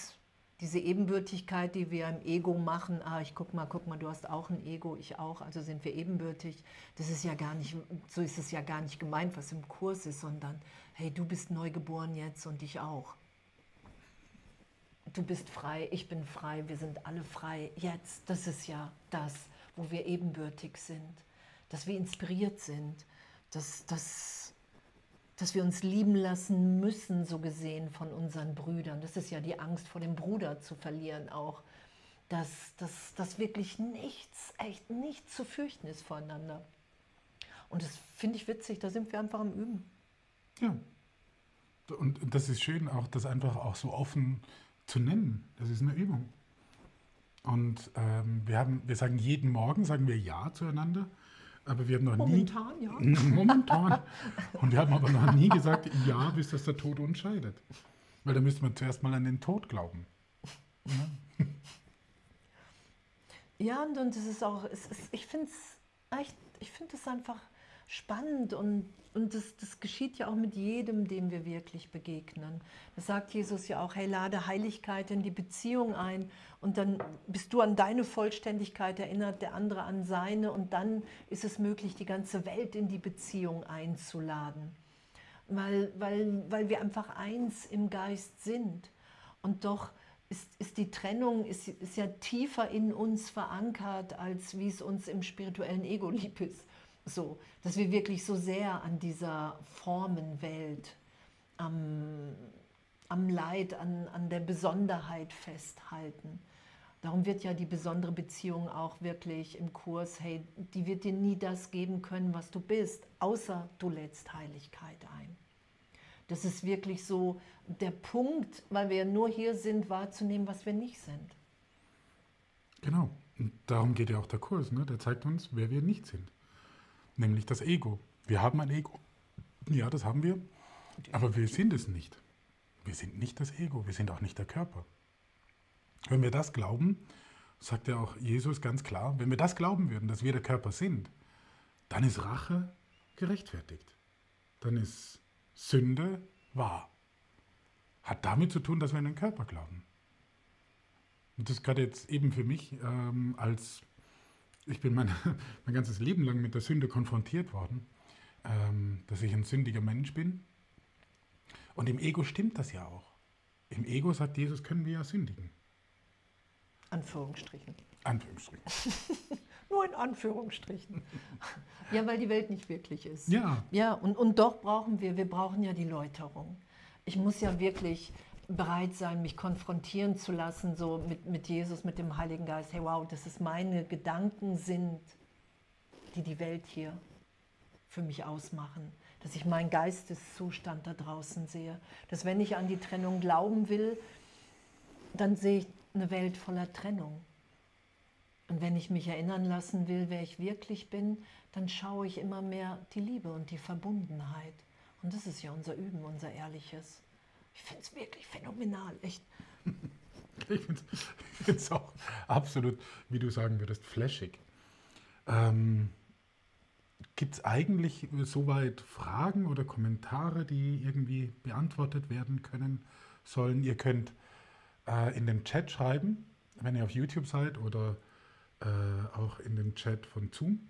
diese Ebenbürtigkeit, die wir im Ego machen, ah, ich guck mal, guck mal, du hast auch ein Ego, ich auch, also sind wir ebenbürtig. Das ist ja gar nicht, so ist es ja gar nicht gemeint, was im Kurs ist, sondern hey, du bist neugeboren jetzt und ich auch du bist frei, ich bin frei, wir sind alle frei. Jetzt, das ist ja das, wo wir ebenbürtig sind, dass wir inspiriert sind, dass, dass, dass wir uns lieben lassen müssen, so gesehen von unseren Brüdern. Das ist ja die Angst vor dem Bruder zu verlieren auch. Dass, dass, dass wirklich nichts, echt nichts zu fürchten ist voneinander. Und das finde ich witzig, da sind wir einfach am Üben. Ja. Und das ist schön, auch das einfach auch so offen zu nennen. Das ist eine Übung. Und ähm, wir, haben, wir sagen jeden Morgen, sagen wir Ja zueinander, aber wir haben noch Momentan, nie... ja. Momentan. Und wir haben aber noch nie gesagt Ja, bis das der Tod uns scheidet. Weil da müsste man zuerst mal an den Tod glauben. Ja, ja und, und es ist auch, es ist, ich finde es echt, ich finde es einfach spannend und, und das, das geschieht ja auch mit jedem, dem wir wirklich begegnen. Das sagt Jesus ja auch, hey, lade Heiligkeit in die Beziehung ein und dann bist du an deine Vollständigkeit erinnert, der andere an seine und dann ist es möglich, die ganze Welt in die Beziehung einzuladen. Weil, weil, weil wir einfach eins im Geist sind und doch ist, ist die Trennung ist, ist ja tiefer in uns verankert, als wie es uns im spirituellen Ego lieb ist. So, dass wir wirklich so sehr an dieser Formenwelt, am, am Leid, an, an der Besonderheit festhalten. Darum wird ja die besondere Beziehung auch wirklich im Kurs, hey, die wird dir nie das geben können, was du bist, außer du lädst Heiligkeit ein. Das ist wirklich so der Punkt, weil wir nur hier sind, wahrzunehmen, was wir nicht sind. Genau. Und darum geht ja auch der Kurs. Ne? Der zeigt uns, wer wir nicht sind. Nämlich das Ego. Wir haben ein Ego. Ja, das haben wir. Aber wir sind es nicht. Wir sind nicht das Ego. Wir sind auch nicht der Körper. Wenn wir das glauben, sagt ja auch Jesus ganz klar, wenn wir das glauben würden, dass wir der Körper sind, dann ist Rache gerechtfertigt. Dann ist Sünde wahr. Hat damit zu tun, dass wir an den Körper glauben. Und das gerade jetzt eben für mich ähm, als, ich bin mein, mein ganzes Leben lang mit der Sünde konfrontiert worden, ähm, dass ich ein sündiger Mensch bin. Und im Ego stimmt das ja auch. Im Ego sagt Jesus, können wir ja sündigen. Anführungsstrichen. Anführungsstrichen. Nur in Anführungsstrichen. ja, weil die Welt nicht wirklich ist. Ja. Ja, und, und doch brauchen wir, wir brauchen ja die Läuterung. Ich muss ja wirklich bereit sein, mich konfrontieren zu lassen, so mit, mit Jesus, mit dem Heiligen Geist. Hey, wow, das ist meine Gedanken sind, die die Welt hier für mich ausmachen. Dass ich meinen Geisteszustand da draußen sehe. Dass wenn ich an die Trennung glauben will, dann sehe ich eine Welt voller Trennung. Und wenn ich mich erinnern lassen will, wer ich wirklich bin, dann schaue ich immer mehr die Liebe und die Verbundenheit. Und das ist ja unser Üben, unser Ehrliches. Ich finde es wirklich phänomenal, echt. Ich finde es auch absolut, wie du sagen würdest, flashig. Ähm, Gibt es eigentlich soweit Fragen oder Kommentare, die irgendwie beantwortet werden können sollen? Ihr könnt äh, in den Chat schreiben, wenn ihr auf YouTube seid oder äh, auch in den Chat von Zoom.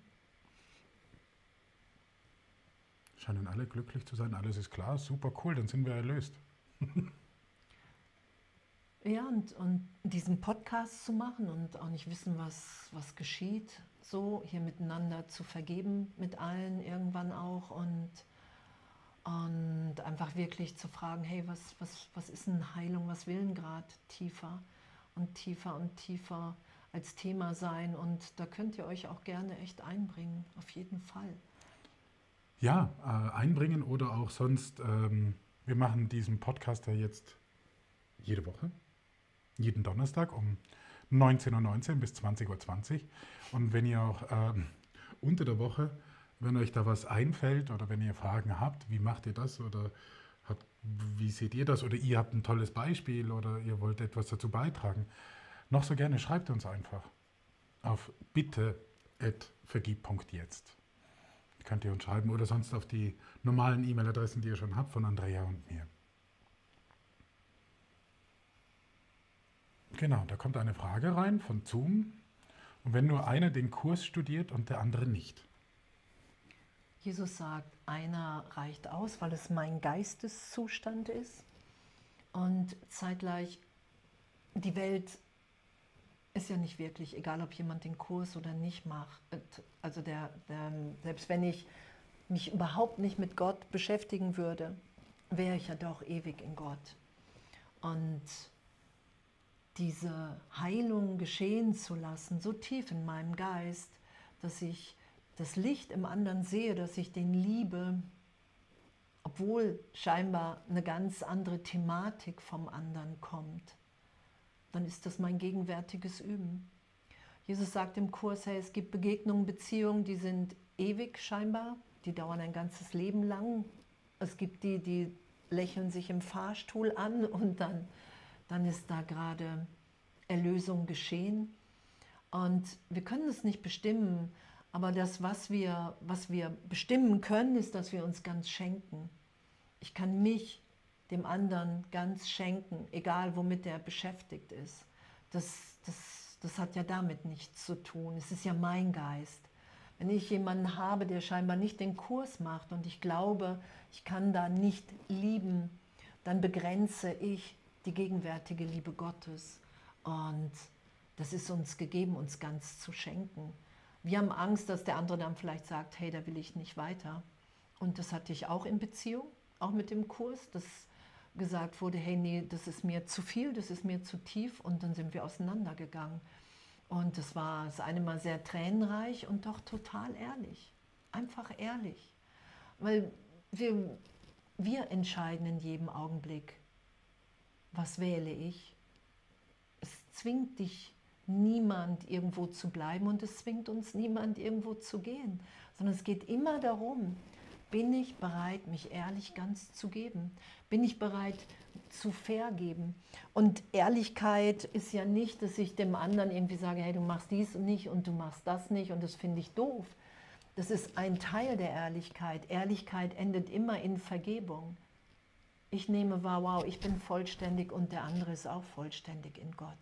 Scheinen alle glücklich zu sein, alles ist klar, super cool, dann sind wir erlöst. ja, und, und diesen Podcast zu machen und auch nicht wissen, was, was geschieht, so hier miteinander zu vergeben, mit allen irgendwann auch und und einfach wirklich zu fragen, hey, was, was, was ist eine Heilung, was will denn gerade tiefer und tiefer und tiefer als Thema sein. Und da könnt ihr euch auch gerne echt einbringen, auf jeden Fall. Ja, äh, einbringen oder auch sonst, ähm, wir machen diesen Podcast ja jetzt jede Woche, jeden Donnerstag um 19.19 Uhr bis 20.20 Uhr. Und wenn ihr auch ähm, unter der Woche wenn euch da was einfällt oder wenn ihr Fragen habt, wie macht ihr das oder habt, wie seht ihr das oder ihr habt ein tolles Beispiel oder ihr wollt etwas dazu beitragen, noch so gerne schreibt uns einfach auf bitte.vergib.jetzt. Könnt ihr uns schreiben oder sonst auf die normalen E-Mail-Adressen, die ihr schon habt, von Andrea und mir. Genau, da kommt eine Frage rein von Zoom. Und wenn nur einer den Kurs studiert und der andere nicht, Jesus sagt, einer reicht aus, weil es mein Geisteszustand ist. Und zeitgleich, die Welt ist ja nicht wirklich, egal ob jemand den Kurs oder nicht macht. Also der, der, selbst wenn ich mich überhaupt nicht mit Gott beschäftigen würde, wäre ich ja doch ewig in Gott. Und diese Heilung geschehen zu lassen, so tief in meinem Geist, dass ich das Licht im anderen sehe, dass ich den liebe, obwohl scheinbar eine ganz andere Thematik vom anderen kommt, dann ist das mein gegenwärtiges Üben. Jesus sagt im Kurs, hey, es gibt Begegnungen, Beziehungen, die sind ewig scheinbar, die dauern ein ganzes Leben lang. Es gibt die, die lächeln sich im Fahrstuhl an und dann, dann ist da gerade Erlösung geschehen. Und wir können es nicht bestimmen, aber das, was wir, was wir bestimmen können, ist, dass wir uns ganz schenken. Ich kann mich dem anderen ganz schenken, egal womit er beschäftigt ist. Das, das, das hat ja damit nichts zu tun. Es ist ja mein Geist. Wenn ich jemanden habe, der scheinbar nicht den Kurs macht und ich glaube, ich kann da nicht lieben, dann begrenze ich die gegenwärtige Liebe Gottes. Und das ist uns gegeben, uns ganz zu schenken. Wir haben Angst, dass der andere dann vielleicht sagt, hey, da will ich nicht weiter. Und das hatte ich auch in Beziehung, auch mit dem Kurs, dass gesagt wurde, hey, nee, das ist mir zu viel, das ist mir zu tief und dann sind wir auseinandergegangen. Und das war das eine Mal sehr tränenreich und doch total ehrlich. Einfach ehrlich. Weil wir, wir entscheiden in jedem Augenblick, was wähle ich. Es zwingt dich niemand irgendwo zu bleiben und es zwingt uns niemand irgendwo zu gehen, sondern es geht immer darum, bin ich bereit, mich ehrlich ganz zu geben? Bin ich bereit zu vergeben? Und Ehrlichkeit ist ja nicht, dass ich dem anderen irgendwie sage, hey, du machst dies nicht und du machst das nicht und das finde ich doof. Das ist ein Teil der Ehrlichkeit. Ehrlichkeit endet immer in Vergebung. Ich nehme wahr, wow, ich bin vollständig und der andere ist auch vollständig in Gott.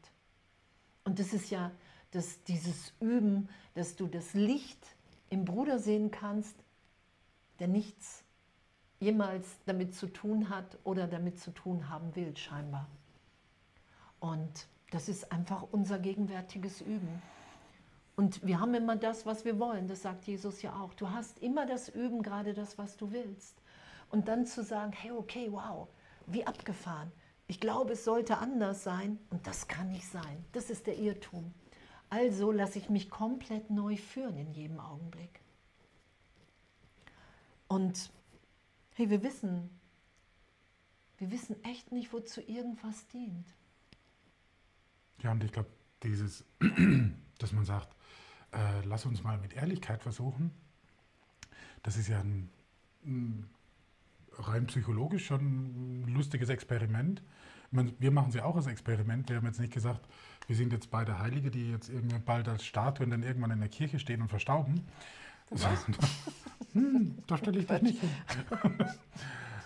Und das ist ja das, dieses Üben, dass du das Licht im Bruder sehen kannst, der nichts jemals damit zu tun hat oder damit zu tun haben will, scheinbar. Und das ist einfach unser gegenwärtiges Üben. Und wir haben immer das, was wir wollen, das sagt Jesus ja auch. Du hast immer das Üben, gerade das, was du willst. Und dann zu sagen, hey, okay, wow, wie abgefahren. Ich glaube, es sollte anders sein und das kann nicht sein. Das ist der Irrtum. Also lasse ich mich komplett neu führen in jedem Augenblick. Und hey, wir wissen, wir wissen echt nicht, wozu irgendwas dient. Ja, und ich glaube, dieses, dass man sagt, äh, lass uns mal mit Ehrlichkeit versuchen, das ist ja ein, ein rein psychologisch schon ein lustiges Experiment. Meine, wir machen sie auch als Experiment. Wir haben jetzt nicht gesagt, wir sind jetzt beide Heilige, die jetzt irgendwann bald als Statuen dann irgendwann in der Kirche stehen und verstauben. Was? hm, da stelle ich dich nicht hin.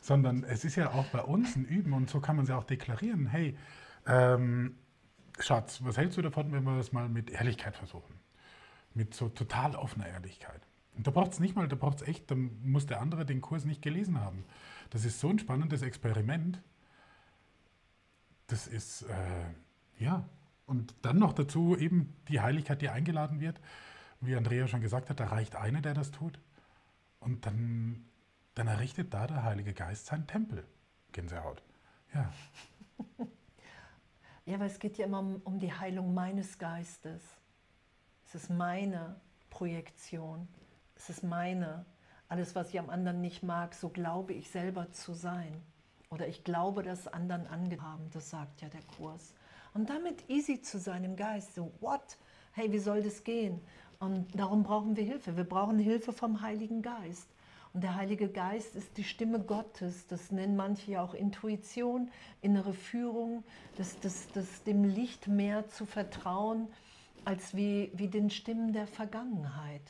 Sondern es ist ja auch bei uns ein Üben und so kann man sie auch deklarieren. Hey, ähm, Schatz, was hältst du davon, wenn wir das mal mit Ehrlichkeit versuchen? Mit so total offener Ehrlichkeit. Und da braucht es nicht mal, da braucht es echt, da muss der andere den Kurs nicht gelesen haben. Das ist so ein spannendes Experiment. Das ist, äh, ja. Und dann noch dazu eben die Heiligkeit, die eingeladen wird wie Andrea schon gesagt hat, da reicht einer, der das tut. Und dann, dann errichtet da der Heilige Geist seinen Tempel. Gänsehaut. Ja. Ja, aber es geht ja immer um, um die Heilung meines Geistes. Es ist meine Projektion. Es ist meine. Alles, was ich am anderen nicht mag, so glaube ich selber zu sein. Oder ich glaube, dass anderen angehaben, das sagt ja der Kurs. Und damit easy zu sein im Geist, so, what? Hey, wie soll das gehen? Und darum brauchen wir Hilfe. Wir brauchen Hilfe vom Heiligen Geist. Und der Heilige Geist ist die Stimme Gottes. Das nennen manche ja auch Intuition, innere Führung, das, das, das dem Licht mehr zu vertrauen, als wie, wie den Stimmen der Vergangenheit.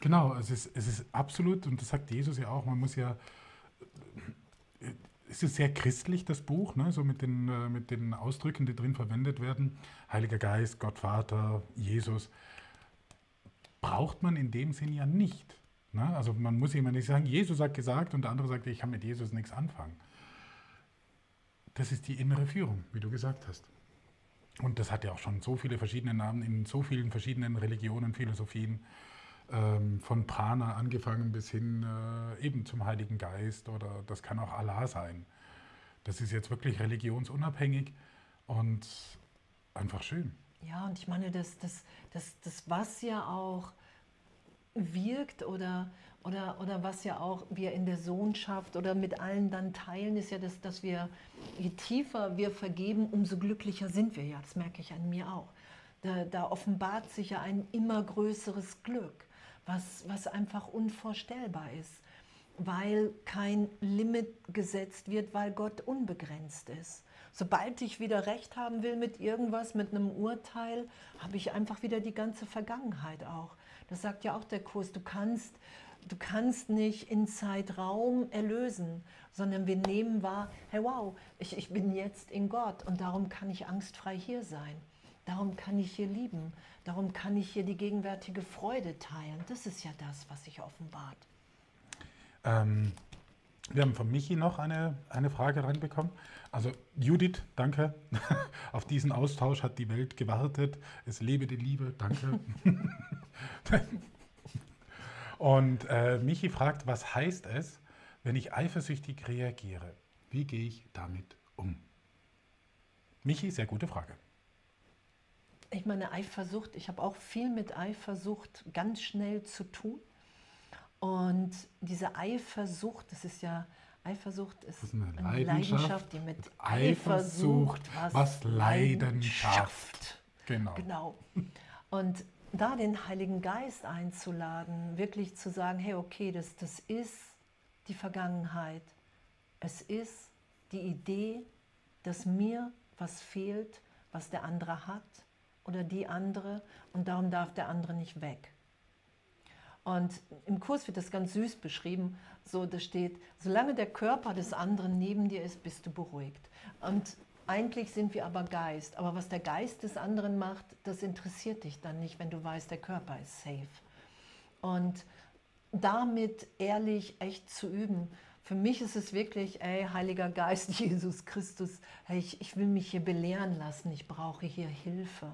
Genau, es ist, es ist absolut, und das sagt Jesus ja auch, man muss ja es ist sehr christlich, das Buch, ne? so mit den, äh, mit den Ausdrücken, die drin verwendet werden. Heiliger Geist, Gott Vater, Jesus. Braucht man in dem Sinn ja nicht. Ne? Also man muss immer nicht sagen, Jesus hat gesagt und der andere sagt, ich kann mit Jesus nichts anfangen. Das ist die innere Führung, wie du gesagt hast. Und das hat ja auch schon so viele verschiedene Namen in so vielen verschiedenen Religionen, Philosophien von Prana angefangen bis hin äh, eben zum Heiligen Geist oder das kann auch Allah sein. Das ist jetzt wirklich religionsunabhängig und einfach schön. Ja, und ich meine, das, das, das, das was ja auch wirkt oder, oder, oder was ja auch wir in der Sohnschaft oder mit allen dann teilen, ist ja, dass, dass wir, je tiefer wir vergeben, umso glücklicher sind wir ja. Das merke ich an mir auch. Da, da offenbart sich ja ein immer größeres Glück was, was einfach unvorstellbar ist, weil kein Limit gesetzt wird, weil Gott unbegrenzt ist. Sobald ich wieder recht haben will mit irgendwas, mit einem Urteil, habe ich einfach wieder die ganze Vergangenheit auch. Das sagt ja auch der Kurs, du kannst, du kannst nicht in Zeitraum erlösen, sondern wir nehmen wahr, hey wow, ich, ich bin jetzt in Gott und darum kann ich angstfrei hier sein. Darum kann ich hier lieben. Darum kann ich hier die gegenwärtige Freude teilen. Das ist ja das, was sich offenbart. Ähm, wir haben von Michi noch eine, eine Frage reinbekommen. Also Judith, danke. Auf diesen Austausch hat die Welt gewartet. Es lebe die Liebe, danke. Und äh, Michi fragt, was heißt es, wenn ich eifersüchtig reagiere, wie gehe ich damit um? Michi, sehr gute Frage. Ich meine, Eifersucht, ich habe auch viel mit Eifersucht ganz schnell zu tun. Und diese Eifersucht, das ist ja, Eifersucht ist, Das ist eine eine Leidenschaft, Leidenschaft, die mit mit Eifersucht Eifersucht was Leidenschaft. Genau. Genau. Und da den Heiligen Geist einzuladen, wirklich zu sagen, hey, okay, das, das ist die Vergangenheit. Es ist die Idee, dass mir was fehlt, was der andere hat oder die andere und darum darf der andere nicht weg. Und im Kurs wird das ganz süß beschrieben. So, da steht, solange der Körper des anderen neben dir ist, bist du beruhigt. Und eigentlich sind wir aber Geist. Aber was der Geist des anderen macht, das interessiert dich dann nicht, wenn du weißt, der Körper ist safe. Und damit ehrlich echt zu üben. Für mich ist es wirklich, ey, Heiliger Geist, Jesus Christus, hey, ich, ich will mich hier belehren lassen, ich brauche hier Hilfe.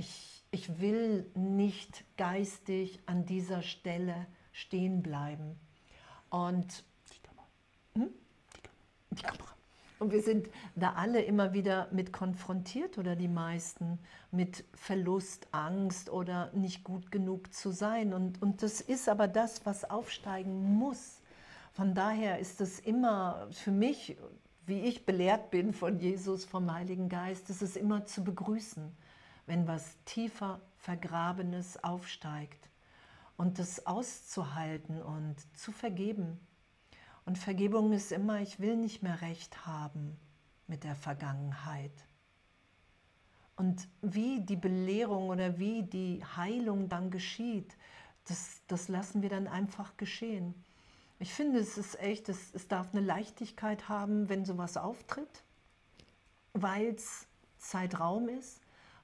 Ich, ich will nicht geistig an dieser Stelle stehen bleiben. Und Die Kamera. die Kamera. Und wir sind da alle immer wieder mit konfrontiert oder die meisten mit Verlust, Angst oder nicht gut genug zu sein. Und, und das ist aber das, was aufsteigen muss. Von daher ist es immer für mich, wie ich belehrt bin von Jesus, vom Heiligen Geist, ist es immer zu begrüßen, wenn was tiefer Vergrabenes aufsteigt. Und das auszuhalten und zu vergeben. Und Vergebung ist immer, ich will nicht mehr recht haben mit der Vergangenheit. Und wie die Belehrung oder wie die Heilung dann geschieht, das, das lassen wir dann einfach geschehen. Ich finde, es ist echt, es, es darf eine Leichtigkeit haben, wenn sowas auftritt, weil es Zeitraum ist,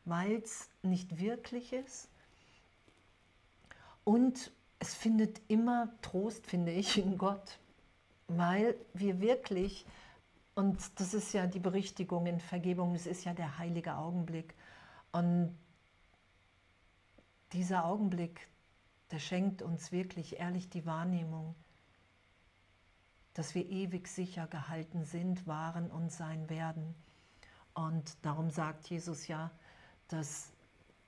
weil es nicht wirklich ist. Und es findet immer Trost, finde ich, in Gott weil wir wirklich, und das ist ja die Berichtigung in Vergebung, es ist ja der heilige Augenblick. Und dieser Augenblick, der schenkt uns wirklich ehrlich die Wahrnehmung, dass wir ewig sicher gehalten sind, waren und sein werden. Und darum sagt Jesus ja, dass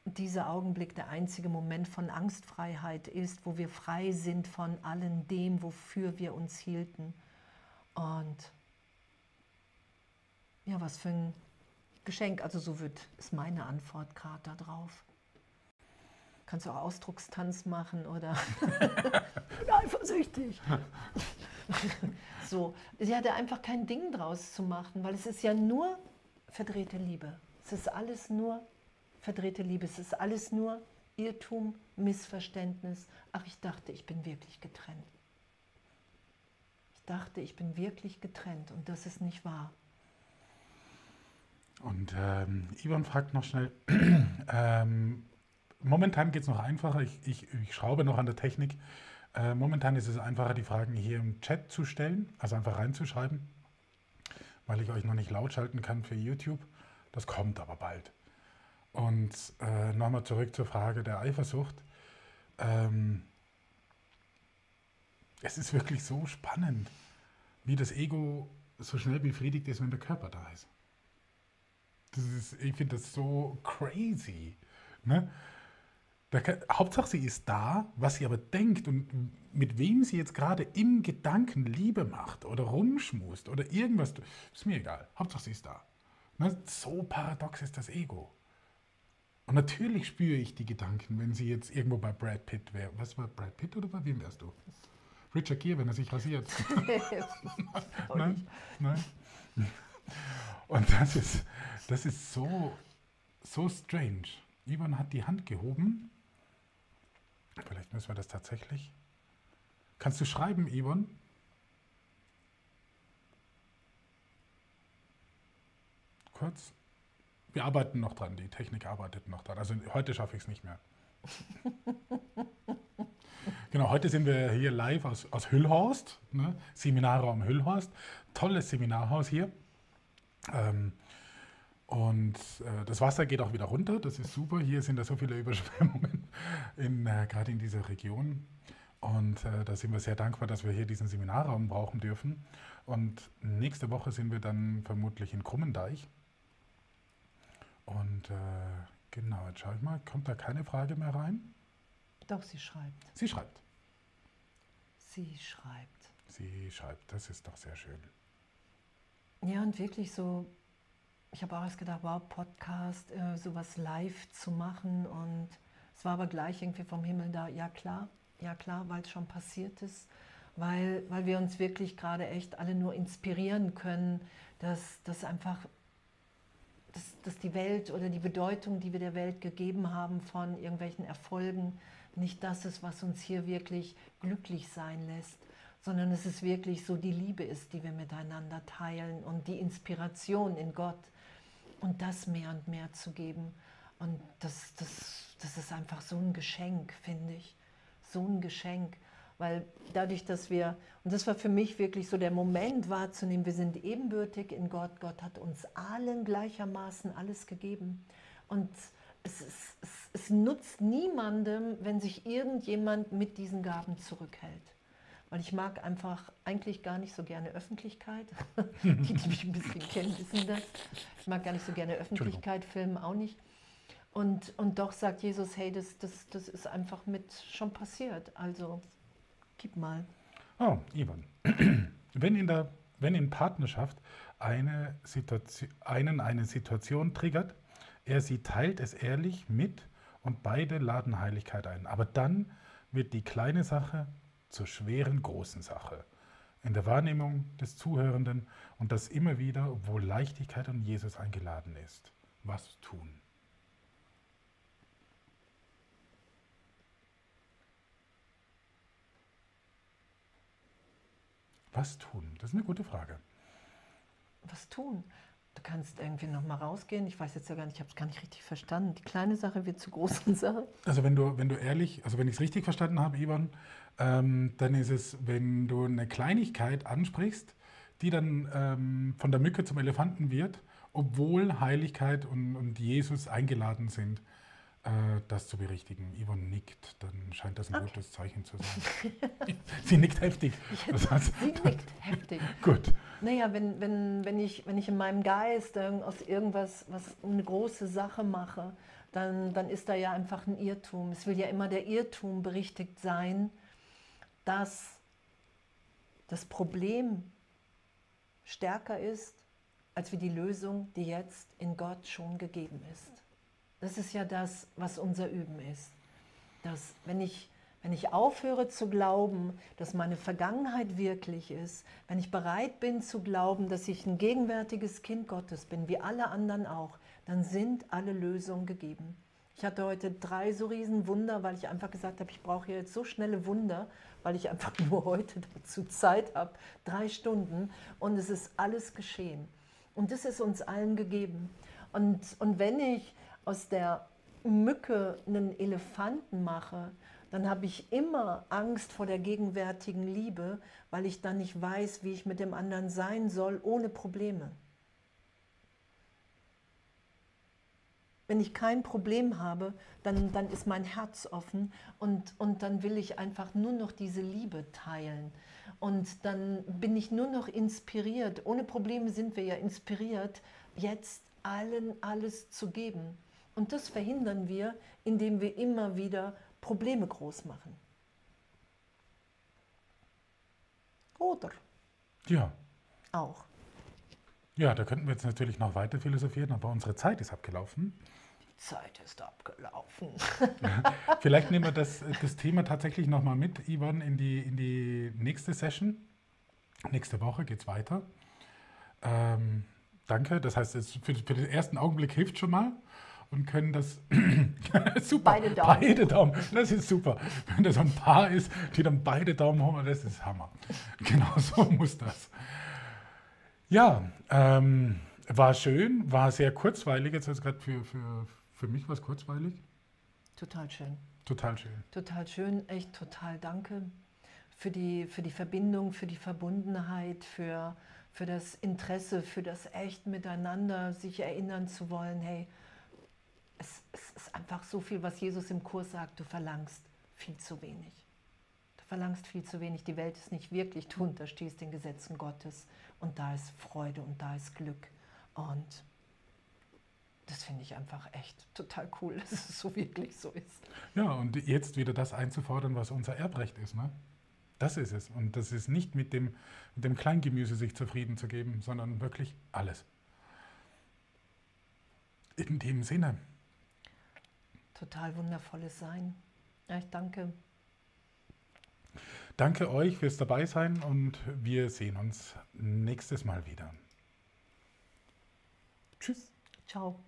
dieser Augenblick der einzige Moment von Angstfreiheit ist, wo wir frei sind von allem dem, wofür wir uns hielten. Und ja, was für ein Geschenk. Also so wird ist meine Antwort gerade darauf. Kannst du auch Ausdruckstanz machen oder eifersüchtig. so, sie hatte einfach kein Ding draus zu machen, weil es ist ja nur verdrehte Liebe. Es ist alles nur verdrehte Liebe. Es ist alles nur Irrtum, Missverständnis. Ach, ich dachte, ich bin wirklich getrennt. Ich dachte, ich bin wirklich getrennt und das ist nicht wahr. Und ähm, Ivan fragt noch schnell, ähm, momentan geht es noch einfacher, ich, ich, ich schraube noch an der Technik. Äh, momentan ist es einfacher, die Fragen hier im Chat zu stellen, also einfach reinzuschreiben, weil ich euch noch nicht laut schalten kann für YouTube. Das kommt aber bald. Und äh, nochmal zurück zur Frage der Eifersucht. Ähm, es ist wirklich so spannend, wie das Ego so schnell befriedigt ist, wenn der Körper da ist. Das ist ich finde das so crazy. Ne? Kann, Hauptsache, sie ist da, was sie aber denkt und mit wem sie jetzt gerade im Gedanken Liebe macht oder rumschmust oder irgendwas. Ist mir egal. Hauptsache, sie ist da. Ne? So paradox ist das Ego. Und natürlich spüre ich die Gedanken, wenn sie jetzt irgendwo bei Brad Pitt wäre. Was war Brad Pitt oder bei wem wärst du? Richard Gere, wenn er sich rasiert. Nein? Nein? Und das ist, das ist so, so strange. Ivan hat die Hand gehoben. Vielleicht müssen wir das tatsächlich. Kannst du schreiben, Ivan? Kurz. Wir arbeiten noch dran, die Technik arbeitet noch dran. Also heute schaffe ich es nicht mehr. genau, heute sind wir hier live aus, aus Hüllhorst, ne? Seminarraum Hüllhorst. Tolles Seminarhaus hier. Ähm, und äh, das Wasser geht auch wieder runter, das ist super. Hier sind da so viele Überschwemmungen, in, äh, gerade in dieser Region. Und äh, da sind wir sehr dankbar, dass wir hier diesen Seminarraum brauchen dürfen. Und nächste Woche sind wir dann vermutlich in Krummendeich. Und äh, genau, jetzt schaue ich mal, kommt da keine Frage mehr rein? Doch, sie schreibt. Sie schreibt. Sie schreibt. Sie schreibt, das ist doch sehr schön. Ja, und wirklich so, ich habe auch erst gedacht, wow, Podcast, äh, sowas live zu machen. Und es war aber gleich irgendwie vom Himmel da, ja klar, ja klar, weil es schon passiert ist. Weil, weil wir uns wirklich gerade echt alle nur inspirieren können, dass, dass einfach dass, dass die Welt oder die Bedeutung, die wir der Welt gegeben haben von irgendwelchen Erfolgen, nicht das ist, was uns hier wirklich glücklich sein lässt, sondern es ist wirklich so die Liebe ist, die wir miteinander teilen und die Inspiration in Gott und das mehr und mehr zu geben. Und das, das, das ist einfach so ein Geschenk, finde ich. So ein Geschenk. Weil dadurch, dass wir, und das war für mich wirklich so der Moment wahrzunehmen, wir sind ebenbürtig in Gott. Gott hat uns allen gleichermaßen alles gegeben. Und es, es, es, es nutzt niemandem, wenn sich irgendjemand mit diesen Gaben zurückhält. Weil ich mag einfach eigentlich gar nicht so gerne Öffentlichkeit. die, die mich ein bisschen kennen, wissen das. Ich mag gar nicht so gerne Öffentlichkeit, filmen auch nicht. Und, und doch sagt Jesus, hey, das, das, das ist einfach mit schon passiert. Also Gib mal. Oh, Ivan. Wenn in, der, wenn in Partnerschaft eine Situation, einen eine Situation triggert, er sie teilt es ehrlich mit und beide laden Heiligkeit ein. Aber dann wird die kleine Sache zur schweren großen Sache. In der Wahrnehmung des Zuhörenden und das immer wieder, obwohl Leichtigkeit und Jesus eingeladen ist. Was tun? Was tun? Das ist eine gute Frage. Was tun? Du kannst irgendwie noch mal rausgehen. Ich weiß jetzt ja gar nicht, ich habe es gar nicht richtig verstanden. Die kleine Sache wird zur großen Sache. Also wenn du, wenn du ehrlich, also wenn ich es richtig verstanden habe, Ivan, ähm, dann ist es, wenn du eine Kleinigkeit ansprichst, die dann ähm, von der Mücke zum Elefanten wird, obwohl Heiligkeit und, und Jesus eingeladen sind das zu berichtigen. Yvonne nickt, dann scheint das ein okay. gutes Zeichen zu sein. Sie nickt heftig. Das heißt, Sie nickt heftig. Gut. Naja, wenn, wenn, wenn, ich, wenn ich in meinem Geist aus irgendwas was eine große Sache mache, dann, dann ist da ja einfach ein Irrtum. Es will ja immer der Irrtum berichtigt sein, dass das Problem stärker ist, als wie die Lösung, die jetzt in Gott schon gegeben ist. Das ist ja das, was unser Üben ist. Dass wenn ich, wenn ich aufhöre zu glauben, dass meine Vergangenheit wirklich ist, wenn ich bereit bin zu glauben, dass ich ein gegenwärtiges Kind Gottes bin, wie alle anderen auch, dann sind alle Lösungen gegeben. Ich hatte heute drei so riesen Wunder, weil ich einfach gesagt habe, ich brauche jetzt so schnelle Wunder, weil ich einfach nur heute dazu Zeit habe, drei Stunden und es ist alles geschehen. Und das ist uns allen gegeben. Und, und wenn ich aus der Mücke einen Elefanten mache, dann habe ich immer Angst vor der gegenwärtigen Liebe, weil ich dann nicht weiß, wie ich mit dem anderen sein soll, ohne Probleme. Wenn ich kein Problem habe, dann, dann ist mein Herz offen und, und dann will ich einfach nur noch diese Liebe teilen. Und dann bin ich nur noch inspiriert. Ohne Probleme sind wir ja inspiriert, jetzt allen alles zu geben. Und das verhindern wir, indem wir immer wieder Probleme groß machen. Oder? Ja. Auch. Ja, da könnten wir jetzt natürlich noch weiter philosophieren, aber unsere Zeit ist abgelaufen. Die Zeit ist abgelaufen. Vielleicht nehmen wir das, das Thema tatsächlich nochmal mit, Ivan, in die, in die nächste Session. Nächste Woche geht es weiter. Ähm, danke. Das heißt, für, für den ersten Augenblick hilft schon mal und können das super. Beide Daumen. Beide Daumen. Das ist super. Wenn das ein Paar ist, die dann beide Daumen holen, das ist Hammer. Genau so muss das. Ja, ähm, war schön, war sehr kurzweilig. Jetzt ist gerade für, für, für mich was kurzweilig. Total schön. Total schön. Total schön, echt total danke für die, für die Verbindung, für die Verbundenheit, für, für das Interesse, für das echt Miteinander, sich erinnern zu wollen, hey, es, es ist einfach so viel, was Jesus im Kurs sagt, du verlangst viel zu wenig. Du verlangst viel zu wenig. Die Welt ist nicht wirklich, du unterstehst den Gesetzen Gottes und da ist Freude und da ist Glück. Und das finde ich einfach echt total cool, dass es so wirklich so ist. Ja, und jetzt wieder das einzufordern, was unser Erbrecht ist. Ne? Das ist es. Und das ist nicht mit dem, mit dem Kleingemüse sich zufrieden zu geben, sondern wirklich alles. In dem Sinne. Total wundervolles Sein. Ja, ich danke. Danke euch fürs Dabeisein und wir sehen uns nächstes Mal wieder. Tschüss. Ciao.